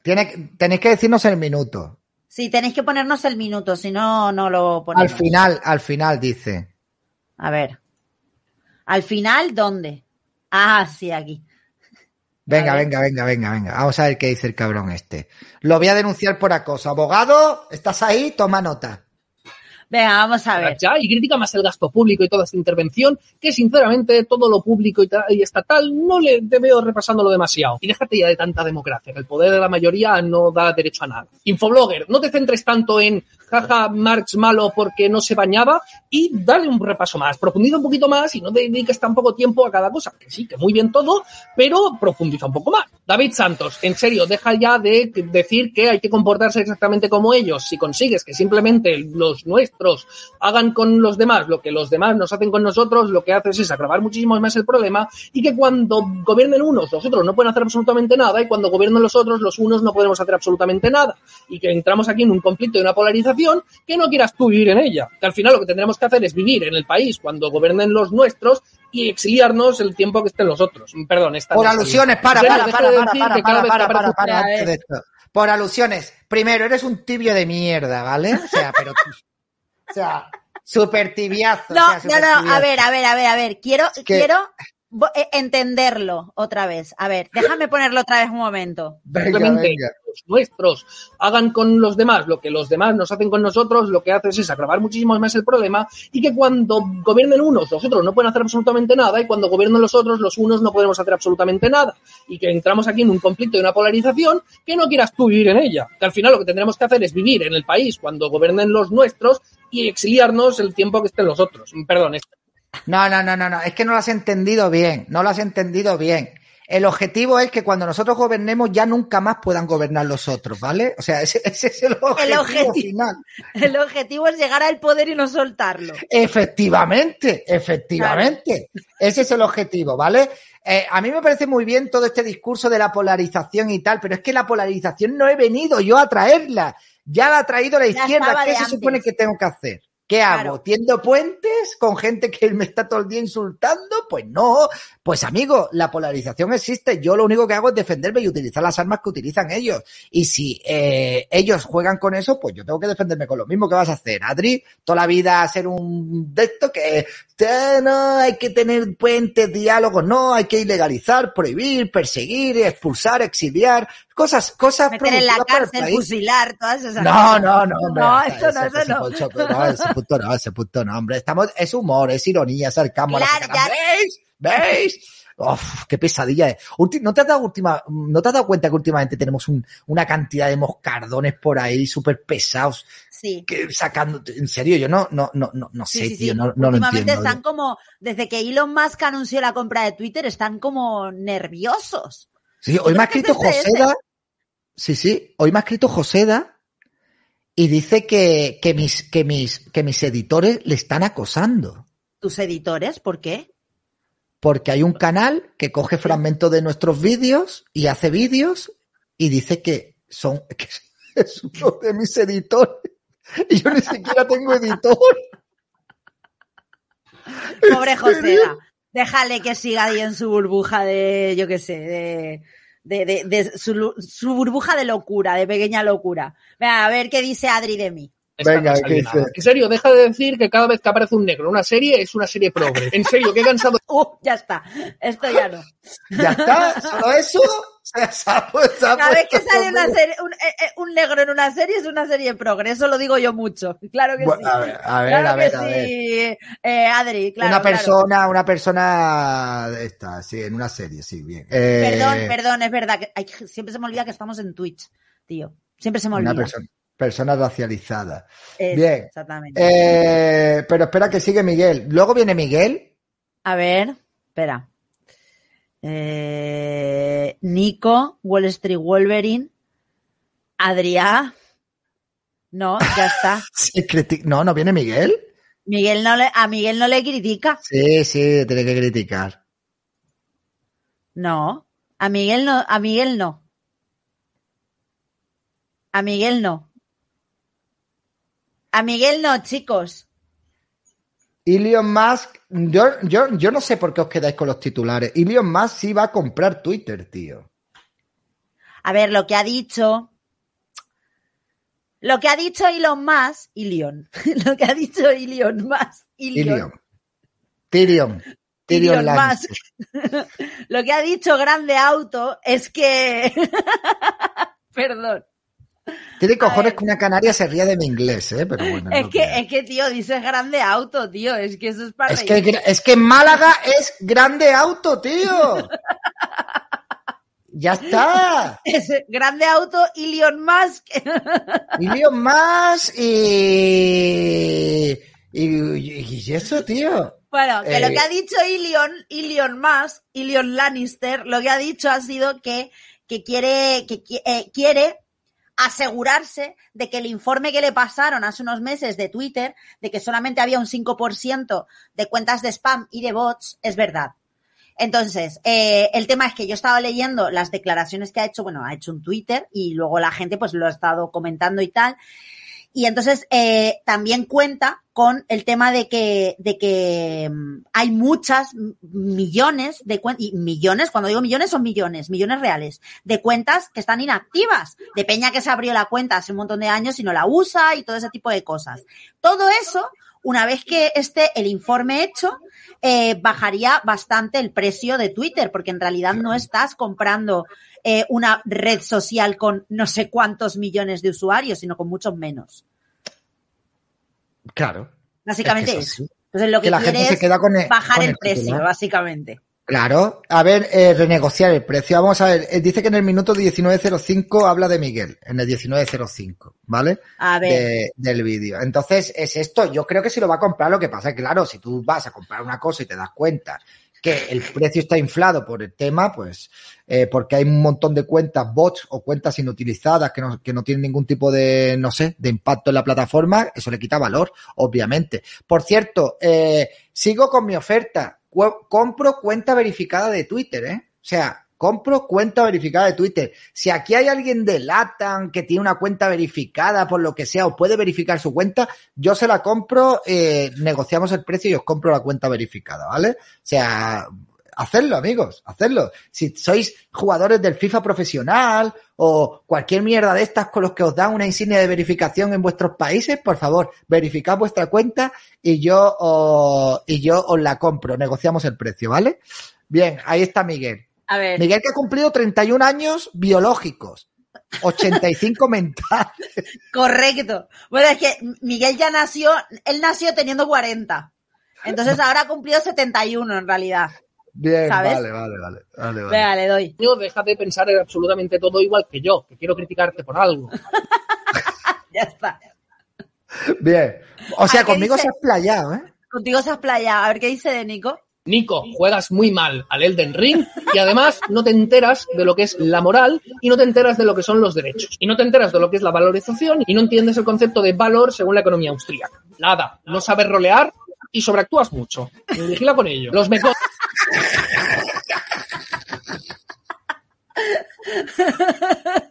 A: Tiene, tenéis que decirnos el minuto.
B: Sí, tenéis que ponernos el minuto, si no, no lo ponemos.
A: Al final, al final dice.
B: A ver. Al final, ¿dónde? Ah, sí, aquí.
A: Venga, venga, venga, venga, venga. Vamos a ver qué dice el cabrón este. Lo voy a denunciar por acoso. Abogado, ¿estás ahí? Toma nota.
B: Venga, vamos a ver.
E: Ya, y critica más el gasto público y toda esta intervención, que sinceramente todo lo público y, ta- y estatal no le te veo repasándolo demasiado. Y déjate ya de tanta democracia, que el poder de la mayoría no da derecho a nada. Infoblogger, no te centres tanto en jaja, Marx malo porque no se bañaba y dale un repaso más, profundiza un poquito más y no dediques tan poco tiempo a cada cosa. Que sí, que muy bien todo, pero profundiza un poco más. David Santos, en serio, deja ya de decir que hay que comportarse exactamente como ellos. Si consigues que simplemente los nuestros hagan con los demás lo que los demás nos hacen con nosotros, lo que haces es agravar muchísimo más el problema y que cuando gobiernen unos, los otros no pueden hacer absolutamente nada y cuando gobiernen los otros, los unos no podemos hacer absolutamente nada. Y que entramos aquí en un conflicto y una polarización que no quieras tú vivir en ella. Que al final lo que tendremos que hacer es vivir en el país cuando gobiernen los nuestros y exiliarnos el tiempo que estén los otros. Perdón, esta
A: Por alusiones, para, para, para, para, para. Por alusiones. Primero, eres un tibio de mierda, ¿vale? O sea, pero... O sea, súper tibiazo.
B: No,
A: o sea,
B: no, no, a ver, a ver, a ver, a ver. Quiero,
A: que-
B: quiero, eh, entenderlo otra vez. A ver, déjame ponerlo otra vez un momento.
A: Venga,
E: Simplemente
A: venga.
E: los nuestros hagan con los demás lo que los demás nos hacen con nosotros, lo que haces es agravar muchísimo más el problema y que cuando gobiernen unos, los otros no pueden hacer absolutamente nada y cuando gobiernen los otros, los unos no podemos hacer absolutamente nada. Y que entramos aquí en un conflicto y una polarización que no quieras tú vivir en ella. Que al final lo que tendremos que hacer es vivir en el país cuando gobiernen los nuestros y exiliarnos el tiempo que estén los otros. Perdón,
A: No, no, no, no, no. Es que no lo has entendido bien. No lo has entendido bien. El objetivo es que cuando nosotros gobernemos ya nunca más puedan gobernar los otros, ¿vale? O sea, ese, ese es el objetivo,
B: objetivo.
A: final.
B: El objetivo es llegar al poder y no soltarlo.
A: Efectivamente, efectivamente. Ese es el objetivo, ¿vale? Eh, a mí me parece muy bien todo este discurso de la polarización y tal, pero es que la polarización no he venido yo a traerla. Ya la ha traído la izquierda. ¿Qué se
B: antes.
A: supone que tengo que hacer? ¿Qué
B: Claro.
A: hago? ¿Tiendo puentes con gente que me está todo el día insultando? Pues no. Pues amigo, la polarización existe. Yo lo único que hago es defenderme y utilizar las armas que utilizan ellos. Y si eh, ellos juegan con eso, pues yo tengo que defenderme con lo mismo que vas a hacer, Adri. Toda la vida ser un de esto que no hay que tener puentes, diálogos, no, hay que ilegalizar, prohibir, perseguir, expulsar, exiliar, cosas, cosas
B: Meter en la cárcel, fusilar, todas esas
A: No,
B: cosas.
A: no, no, hombre.
B: No,
A: esa-
B: eso no,
A: esa-
B: eso no.
A: no, ese punto no, ese punto no, hombre. Estamos, es humor, es ironía, sarcasmo.
B: Claro, ya-
A: ¿Veis? ¿Veis? Uf, qué pesadilla es. Ulti- ¿No te has dado última, no te has dado cuenta que últimamente tenemos un- una cantidad de moscardones por ahí súper pesados
B: Sí.
A: que sacando, en serio, yo no, no, no, no, no
B: Sí,
A: sé,
B: sí,
A: tío,
B: sí.
A: no, no lo
B: Últimamente
A: entiendo.
B: están como, desde que Elon Musk anunció la compra de Twitter, están como nerviosos.
A: Sí, hoy me ha escrito
B: es
A: Joseda. Sí, sí, hoy me ha escrito Joseda y dice que, que mis, que mis, que mis editores le están acosando.
B: Tus editores, ¿por qué?
A: Porque hay un canal que coge fragmentos de nuestros vídeos y hace vídeos y dice que son, que es uno de mis editores. Y yo ni siquiera tengo editor.
B: Pobre Joseda. Déjale que siga ahí en su burbuja de, yo qué sé, de, de, de- de su, su burbuja de locura, de pequeña locura. Venga, a ver qué dice Adri de mí.
A: Venga,
E: no
A: ¿qué dice?
E: En serio, deja de decir que cada vez que aparece un negro en una serie es una serie progre. En serio, qué cansado.
B: Uh, ya está. Esto ya no.
A: Ya está, solo eso.
B: Cada vez que sale una
A: todo.
B: serie, un, eh, eh, un negro en una serie es una serie progre. Eso lo digo yo mucho. Claro que
A: Bueno,
B: sí.
A: a ver, a ver,
B: claro
A: a ver,
B: que
A: a ver.
B: sí, eh, Adri, claro.
A: una
B: claro.
A: persona, una persona de esta, sí, en una serie, sí, bien. Eh,
B: Perdón, perdón, es verdad. Que hay- siempre se me olvida que estamos en Twitch, tío. Siempre se me olvida.
A: Una persona, persona racializada. Bien.
B: Exactamente.
A: Eh, pero espera que sigue Miguel. Luego viene Miguel.
B: A ver, espera. Eh, Nico, Wall Street Wolverine, Adrián. No, ya está.
A: No, no viene Miguel.
B: Miguel no le, a Miguel no le critica.
A: Sí, sí, tiene que criticar.
B: No. A Miguel no, a Miguel no. A Miguel no. A Miguel no, chicos.
A: Elon Musk, yo, yo, yo no sé por qué os quedáis con los titulares. Elon Musk sí va a comprar Twitter, tío.
B: A ver, lo que ha dicho. Lo que ha dicho Elon Musk, Ilion. Lo que ha dicho Elon Musk, Ilion.
A: Tyrion. Tyrion. Tyrion
B: Elon
A: Lannister.
B: Lo que ha dicho Grande Auto es que. Perdón.
A: Tiene cojones que una canaria se ría de mi inglés, ¿eh? Pero bueno.
B: Es que, es que, tío, dices Grande Auto, tío. Es que eso es para
A: Es que, es que Málaga es grande auto, tío. Ya está.
B: Es Grande Auto, Elon Musk.
A: Elon Musk y, y, y eso, tío.
B: Bueno, que lo
A: Eh,
B: que ha dicho Ilion, Ilion Musk, Ilion Lannister, lo que ha dicho ha sido que, que quiere, que eh, quiere asegurarse de que el informe que le pasaron hace unos meses de Twitter, de que solamente había un 5% de cuentas de spam y de bots, es verdad. Entonces, eh, el tema es que yo estaba leyendo las declaraciones que ha hecho, bueno, ha hecho un Twitter y luego la gente pues lo ha estado comentando y tal. Y entonces eh, también cuenta con el tema de que, de que mm, hay muchas millones de cuentas, y millones, cuando digo millones son millones, millones reales, de cuentas que están inactivas, de peña que se abrió la cuenta hace un montón de años y no la usa y todo ese tipo de cosas. Todo eso una vez que esté el informe hecho, eh, bajaría bastante el precio de Twitter, porque en realidad no estás comprando eh, una red social con no sé cuántos millones de usuarios, sino con muchos menos.
A: Claro.
B: Básicamente
A: Es que
B: eso. Entonces lo que,
A: Que la
B: quiere
A: gente se
B: es
A: queda con el-
B: bajar
A: con
B: el,
A: el
B: precio,
A: titular.
B: básicamente.
A: Claro, a ver, eh, renegociar el precio. Vamos a ver, eh, dice que en el minuto 19.05 habla de Miguel, en el 19.05, ¿vale?
B: A ver.
A: De- del vídeo. Entonces, es esto, yo creo que si lo va a comprar, lo que pasa es que, claro, si tú vas a comprar una cosa y te das cuenta que el precio está inflado por el tema, pues, eh, porque hay un montón de cuentas bots o cuentas inutilizadas que no, que no tienen ningún tipo de, no sé, de impacto en la plataforma, eso le quita valor, obviamente. Por cierto, eh, sigo con mi oferta. Compro cuenta verificada de Twitter, ¿eh? O sea, compro cuenta verificada de Twitter. Si aquí hay alguien de Latam que tiene una cuenta verificada por lo que sea o puede verificar su cuenta, yo se la compro, eh, negociamos el precio y os compro la cuenta verificada, ¿vale? O sea, hacerlo, amigos, hacerlo. Si sois jugadores del FIFA profesional o cualquier mierda de estas con los que os dan una insignia de verificación en vuestros países, por favor, verificad vuestra cuenta y yo, os- y yo os la compro. Negociamos el precio, ¿vale? Bien, ahí está Miguel.
B: A ver,
A: Miguel que ha cumplido 31 años biológicos, 85 mentales.
B: correcto. Bueno, es que Miguel ya nació, él nació teniendo 40. Entonces ahora ha cumplido 71 en realidad.
A: Bien,
B: ¿Sabes?
A: vale, vale, vale, vale, vale.
B: Venga, le doy.
E: Coño, deja de pensar en absolutamente todo igual que yo, que quiero criticarte por algo.
B: Ya está.
A: Bien. O sea,
B: ¿A qué
A: conmigo
B: dice?
A: se ha explayado, ¿eh?
B: Contigo se has playado. A ver qué dice de Nico.
E: Nico, juegas muy mal al Elden Ring y además no te enteras de lo que es la moral y no te enteras de lo que son los derechos. Y no te enteras de lo que es la valorización y no entiendes el concepto de valor según la economía austríaca. Nada, no sabes rolear y sobreactúas mucho. Vigila con ello. Los mecos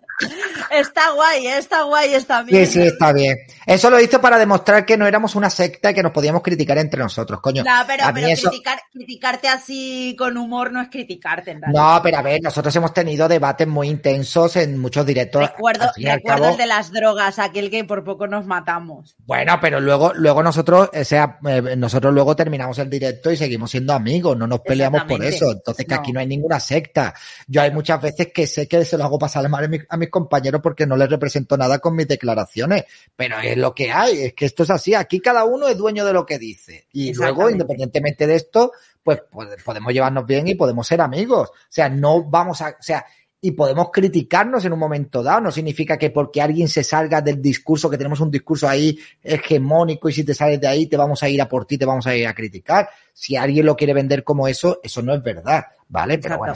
B: Está guay, ¿eh? está guay, está
A: Sí,
B: bien.
A: sí, está bien. Eso lo hizo para demostrar que no éramos una secta y que nos podíamos criticar entre nosotros, coño.
B: No, pero,
A: a mí
B: pero
A: eso-
B: criticar, criticarte así con humor no es criticarte, en realidad.
A: No, pero a ver, nosotros hemos tenido debates muy intensos en muchos directos.
B: recuerdo
A: cabo-
B: el de las drogas, aquel que por poco nos matamos.
A: Bueno, pero luego, luego nosotros, o sea, eh, nosotros luego terminamos el directo y seguimos siendo amigos, no nos peleamos por eso. Entonces que
B: No.
A: aquí no hay ninguna secta. Yo hay muchas veces que sé que se lo hago pasar mal a, a mis compañeros porque no les represento nada con mis declaraciones, pero es lo que hay, es que esto es así. Aquí cada uno es dueño de lo que dice. Y luego, independientemente de esto, pues pode- podemos llevarnos bien y podemos ser amigos. O sea, no vamos a, o sea, y podemos criticarnos en un momento dado. No significa que porque alguien se salga del discurso, que tenemos un discurso ahí hegemónico y si te sales de ahí te vamos a ir a por ti, te vamos a ir a criticar. Si alguien lo quiere vender como eso, eso no es verdad, ¿vale? Pero bueno,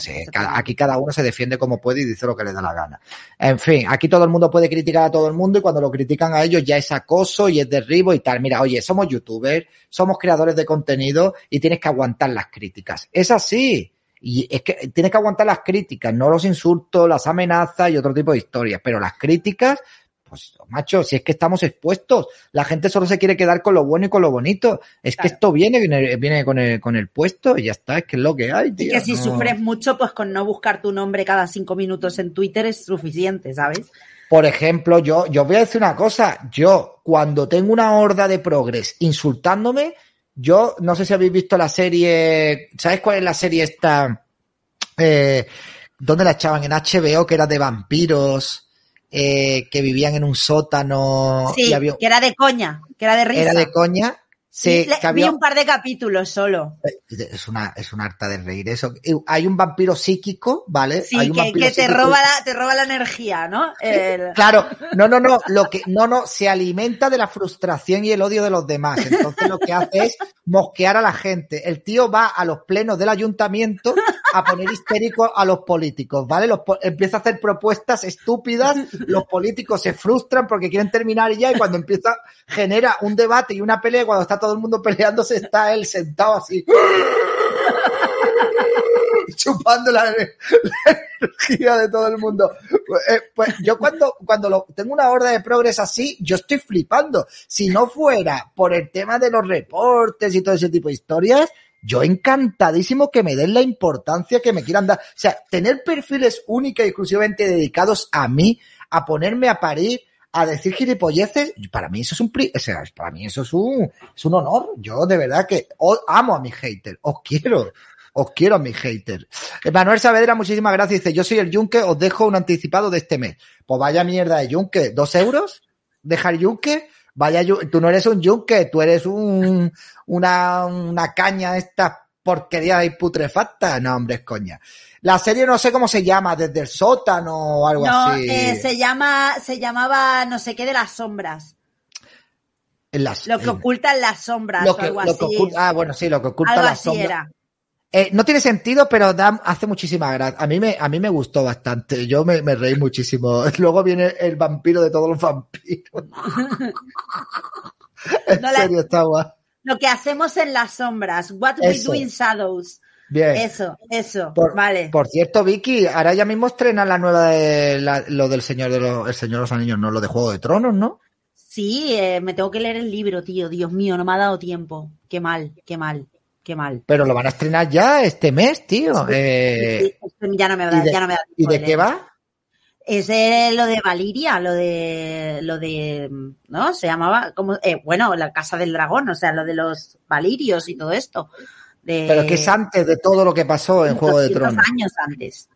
A: aquí cada uno se defiende como puede y dice lo que le da la gana. En fin, aquí todo el mundo puede criticar a todo el mundo y cuando lo critican a ellos ya es acoso y es derribo y tal. Mira, oye, somos youtubers, somos creadores de contenido y tienes que aguantar las críticas. Es así. Y es que tienes que aguantar las críticas, no los insultos, las amenazas y otro tipo de historias. Pero las críticas, pues, macho, si es que estamos expuestos, la gente solo se quiere quedar con lo bueno y con lo bonito. Es que esto viene, viene, con, el, con el puesto y ya está, es que es lo que hay,
B: Y
A: tío.
B: que si
A: no-
B: sufres mucho, pues con no buscar tu nombre cada cinco minutos en Twitter es suficiente, ¿sabes?
A: Por ejemplo, yo, yo voy a decir una cosa. Yo, cuando tengo una horda de progres insultándome, yo no sé si habéis visto la serie. ¿Sabes cuál es la serie esta? Eh, ¿Dónde la echaban? En HBO, que era de vampiros, eh, que vivían en un sótano.
B: Sí,
A: y había-
B: que era de coña, que era de risa.
A: era de coña. Sí,
B: le- vi un par de capítulos solo.
A: es una, es una harta de reír eso. Hay un vampiro psíquico, ¿vale?
B: Sí,
A: Hay un
B: que, te roba la, te roba la energía, ¿no? El-
A: Claro, no, no, no, lo que, no, no, se alimenta de la frustración y el odio de los demás. Entonces lo que hace es mosquear a la gente. El tío va a los plenos del ayuntamiento a poner histéricos a los políticos, ¿vale? Los po- empieza a hacer propuestas estúpidas, los políticos se frustran porque quieren terminar ya y cuando empieza, genera un debate y una pelea, cuando está todo el mundo peleándose, está él sentado así. chupando la, energía de todo el mundo. Eh, pues yo cuando, cuando lo, tengo una horda de progres así, yo estoy flipando. Si no fuera por el tema de los reportes y todo ese tipo de historias, yo encantadísimo que me den la importancia que me quieran dar. O sea, tener perfiles única y exclusivamente dedicados a mí, a ponerme a parir, a decir gilipolleces, para mí eso es un, o sea, para mí eso es un, es un honor. Yo de verdad que amo a mis haters, os quiero. Os quiero a mis haters. Manuel Saavedra, muchísimas gracias. Dice, yo soy el Yunque, os dejo un anticipado de este mes. Pues vaya mierda de Yunque. ¿Dos euros? ¿Dejar Yunque? Vaya, tú no eres un Yunque, tú eres un, una, una caña de estas porquerías y putrefactas. No, hombre, es coña. La serie no sé cómo se llama, desde el sótano o algo
B: No,
A: así.
B: eh, se llama, se llamaba no sé qué de las sombras.
A: En las-
B: Lo que
A: en-
B: ocultan las sombras
A: lo
B: o
A: que-
B: algo
A: lo que
B: así.
A: oculta- ah, bueno, sí, lo que oculta
B: algo
A: la
B: así
A: sombra.
B: era.
A: Eh, no tiene sentido, pero da, hace muchísima gracia. A mí me, a mí me gustó bastante. Yo me, me reí muchísimo. Luego viene el vampiro de todos los vampiros. en
B: No la-
A: serio, está guay.
B: Lo que hacemos en las sombras. What
A: Eso.
B: we do in shadows.
A: Bien.
B: Eso, eso.
A: Por,
B: vale.
A: por cierto, Vicky, ahora ya mismo estrena la nueva de la- lo del Señor de los, el Señor de los Anillos, no lo de Juego de Tronos, ¿no?
B: Sí, eh, me tengo que leer el libro, tío. Dios mío, no me ha dado tiempo. Qué mal, qué mal, qué mal.
A: Pero lo van a estrenar ya este mes, tío. Eh,
B: Sí, sí, ya no me
A: ¿y
B: da,
A: de-
B: ya no me da
A: ¿Y de qué va?
B: Es eh, lo de Valiria, lo de, lo de, ¿no? Se llamaba, como, eh, bueno, la Casa del Dragón, o sea, lo de los Valirios y todo esto. De,
A: Pero que es antes de todo lo que pasó en Juego de
B: 200
A: Tronos.
B: años antes.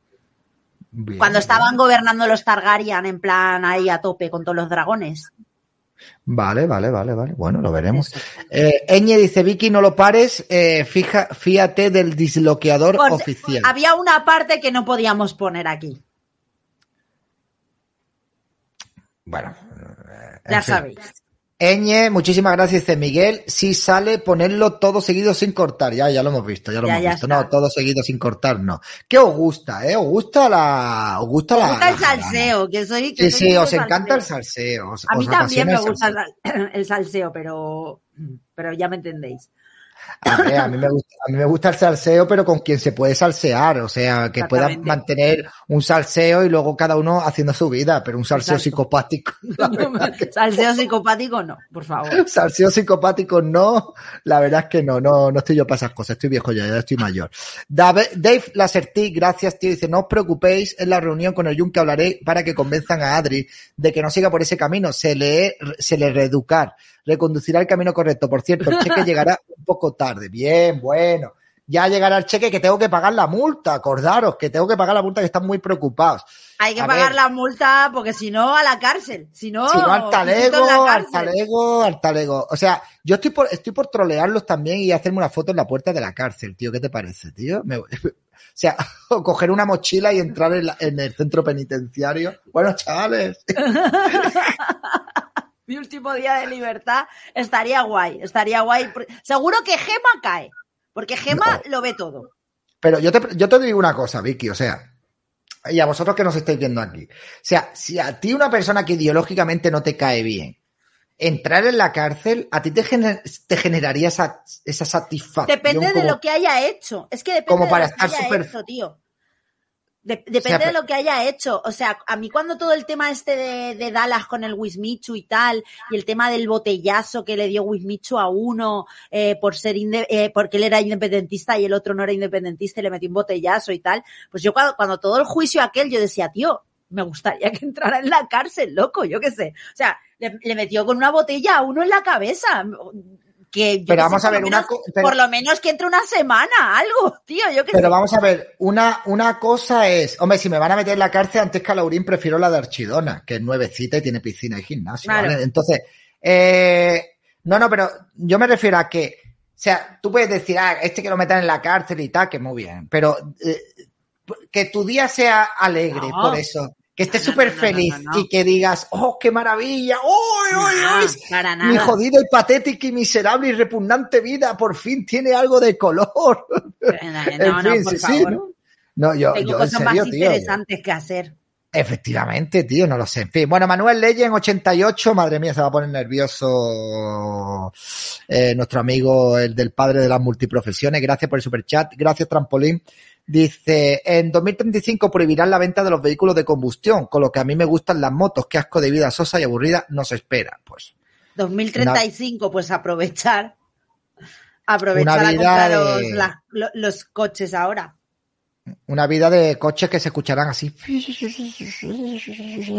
A: Bien,
B: Cuando
A: bien.
B: estaban gobernando los Targaryen en plan ahí a tope con todos los dragones.
A: Vale, vale, vale, vale. Bueno, lo veremos. Eh, Eñe dice, Vicky, no lo pares, eh, fija, fíate del disloqueador
B: Por-
A: oficial.
B: Había una parte que no podíamos poner aquí.
A: Bueno, eh,
B: Ya
A: fin.
B: sabéis.
A: Eñe, muchísimas gracias, dice Miguel. Si sale, ponerlo todo seguido sin cortar. Ya, ya lo hemos visto, ya lo
B: Ya,
A: hemos
B: ya
A: visto.
B: está.
A: No, todo seguido sin cortar, no. ¿Qué os gusta, eh? ¿Os gusta la, os gusta la,
B: gusta el salseo, que soy. que
A: Sí,
B: soy
A: sí, os encanta el
B: salseo.
A: os-
B: A mí también me gusta el sal- el salseo, pero, pero ya me entendéis.
A: A, ver, a mí me gusta, a mí me gusta el salseo, pero con quien se puede salsear, o sea, que pueda mantener un salseo y luego cada uno haciendo su vida, pero un salseo
B: Exacto.
A: psicopático. que-
B: Salseo psicopático, no, por favor.
A: Salseo psicopático no, la verdad es que no, no, no estoy yo para esas cosas, estoy viejo ya, ya estoy mayor. Dave, Dave Laserty, gracias tío, dice, no os preocupéis, en la reunión con el Yunque hablaré para que convenzan a Adri de que no siga por ese camino, se le, se le reeducar, reconducirá el camino correcto. Por cierto, el cheque llegará un poco tarde, bien, bueno. Ya llegará el cheque que tengo que pagar la multa, acordaros que tengo que pagar la multa que están muy preocupados.
B: Hay que
A: A
B: pagar
A: ver.
B: la multa porque si no, a la cárcel. Si no,
A: Si no, al talego, al talego, al talego. O sea, yo estoy por, estoy por trolearlos también y hacerme una foto en la puerta de la cárcel, tío. ¿Qué te parece, tío? Me- o sea, o coger una mochila y entrar en, la- en el centro penitenciario. Bueno, chavales.
B: Mi último día de libertad estaría guay, estaría guay. Seguro que Gema cae, porque Gema lo ve todo.
A: Pero yo te, yo te digo una cosa, Vicky, o sea, y a vosotros que nos estáis viendo aquí. O sea, si a ti una persona que ideológicamente no te cae bien, entrar en la cárcel, a ti te, gener- te generaría esa, esa satisfacción.
B: Depende de lo que haya hecho. Es que depende
A: como
B: de
A: para
B: lo que
A: estar
B: haya
A: súper-
B: hecho, tío. De- depende
A: O sea,
B: de lo que haya hecho. O sea, a mí cuando todo el tema este de, de Dallas con el Wismichu y tal, y el tema del botellazo que le dio Wismichu a uno eh, por ser inde- eh, porque él era independentista y el otro no era independentista y le metió un botellazo y tal, pues yo cuando, cuando todo el juicio aquel, yo decía, tío, me gustaría que entrara en la cárcel, loco, yo qué sé. O sea, le, le metió con una botella a uno en la cabeza. Que yo
A: Pero vamos
B: sé,
A: a ver, una pero-
B: por lo menos que entre una semana, algo, tío, yo sé.
A: Pero vamos a ver, una, una cosa es, hombre, si me van a meter en la cárcel antes que a Laurín, prefiero la de Archidona, que es nuevecita y tiene piscina y gimnasio,
B: Claro.
A: ¿vale? Entonces, eh, no, no, pero yo me refiero a que, o sea, tú puedes decir, ah, este que lo metan en la cárcel y tal, que muy bien, pero eh, que tu día sea alegre
B: No.
A: por eso, que estés
B: No,
A: súper
B: no, no,
A: feliz y que digas, oh, qué maravilla, oh, oh, oh,
B: para
A: mi
B: nada.
A: jodido y patético y miserable y repugnante vida por fin tiene algo de color.
B: No, no,
A: en fin,
B: por
A: sí, sí,
B: favor.
A: ¿no? No, yo,
B: Tengo
A: yo en
B: cosas
A: serio,
B: más
A: tío.
B: interesantes que hacer.
A: Efectivamente, tío, no lo sé. En fin, bueno, Manuel Leye en 88, madre mía, se va a poner nervioso eh, nuestro amigo, el del padre de las multiprofesiones. Gracias por el superchat, gracias Trampolín. Dice, en 2035 prohibirán la venta de los vehículos de combustión, con lo que a mí me gustan las motos, qué asco de vida sosa y aburrida nos espera. Pues
B: 2035, pues aprovechar. Aprovechar
A: Una
B: a comprar
A: de-
B: los, la- lo- los coches ahora.
A: una vida de coches que se escucharán así.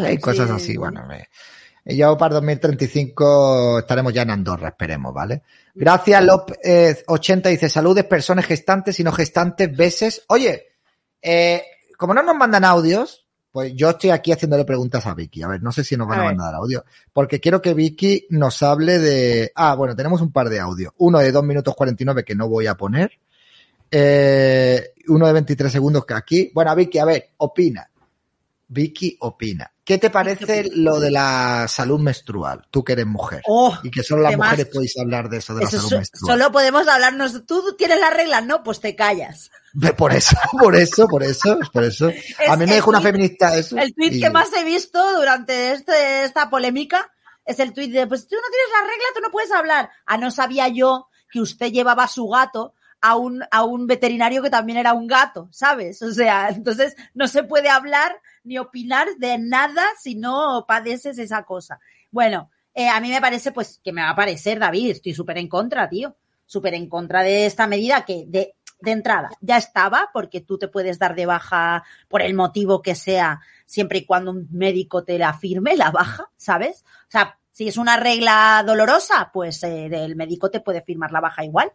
A: Hay cosas
B: Sí.
A: así, bueno, me- Y yo para 2035 estaremos ya en Andorra, esperemos, ¿vale? Gracias, López 80 dice, saludes, personas gestantes y no gestantes, beses. Oye, eh, como no nos mandan audios, pues yo estoy aquí haciéndole preguntas a Vicky. A ver, no sé si nos van a,
B: A
A: mandar audio. Porque quiero que Vicky nos hable de. Ah, bueno, tenemos un par de audios. Uno de 2 minutos 49 que no voy a poner. Eh, uno de 23 segundos que aquí. Bueno, Vicky, a ver, opina. Vicky opina. ¿Qué te parece lo de la salud menstrual? Tú que eres mujer.
B: Oh,
A: y que solo las mujeres podéis hablar de eso, de la salud
B: so-
A: menstrual.
B: solo podemos hablarnos. ¿Tú tienes las reglas? No, pues te callas.
A: Por eso, por eso, por eso, por eso. A mí me dijo una feminista eso.
B: El tweet
A: y-
B: que más he visto durante este, esta polémica es el tweet de, pues tú no tienes la regla, tú no puedes hablar. Ah, no sabía yo que usted llevaba a su gato a un, a un veterinario que también era un gato, ¿sabes? O sea, entonces no se puede hablar ni opinar de nada si no padeces esa cosa. Bueno, eh, a mí me parece, pues, que me va a parecer, David, estoy súper en contra, tío. Súper en contra de esta medida que, de, de entrada, ya estaba, porque tú te puedes dar de baja por el motivo que sea, siempre y cuando un médico te la firme, la baja, ¿sabes? O sea, si es una regla dolorosa, pues eh, el médico te puede firmar la baja igual.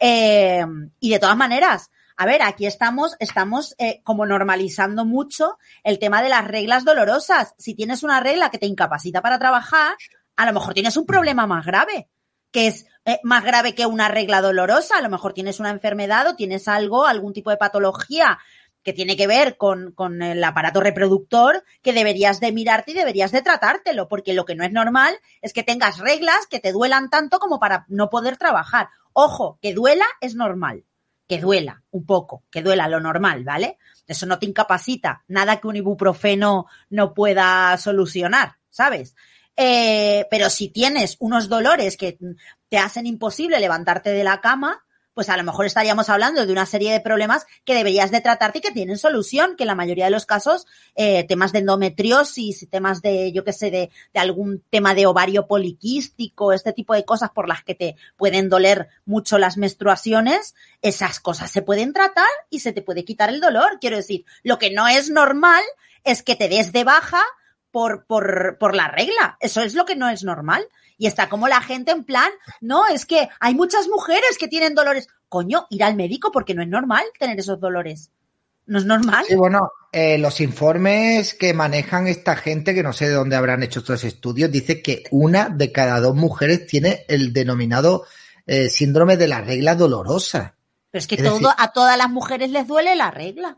B: Eh, y de todas maneras, a ver, aquí estamos, estamos eh, como normalizando mucho el tema de las reglas dolorosas. Si tienes una regla que te incapacita para trabajar, a lo mejor tienes un problema más grave, que es eh, más grave que una regla dolorosa. A lo mejor tienes una enfermedad o tienes algo, algún tipo de patología que tiene que ver con, con el aparato reproductor, que deberías de mirarte y deberías de tratártelo, porque lo que no es normal es que tengas reglas que te duelan tanto como para no poder trabajar. Ojo, que duela es normal, que duela un poco, que duela lo normal, ¿vale? Eso no te incapacita, nada que un ibuprofeno no pueda solucionar, ¿sabes? Eh, pero si tienes unos dolores que te hacen imposible levantarte de la cama, pues a lo mejor estaríamos hablando de una serie de problemas que deberías de tratarte y que tienen solución, que en la mayoría de los casos, eh, temas de endometriosis, temas de, yo qué sé, de, de algún tema de ovario poliquístico, este tipo de cosas por las que te pueden doler mucho las menstruaciones, esas cosas se pueden tratar y se te puede quitar el dolor. Quiero decir, lo que no es normal es que te des de baja por, por, por la regla. Eso es lo que no es normal. Y está como la gente en plan, no, es que hay muchas mujeres que tienen dolores. Coño, ir al médico porque no es normal tener esos dolores. No es normal.
A: Sí, bueno, eh, los informes que manejan esta gente, que no sé de dónde habrán hecho estos estudios, dice que una de cada dos mujeres tiene el denominado eh, síndrome de la regla dolorosa.
B: Pero es que
A: Es
B: todo,
A: decir-
B: a todas las mujeres les duele la regla.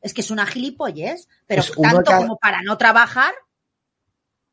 B: Es que es una gilipollez. Pero
A: Pues
B: tanto
A: cada-
B: como para no trabajar,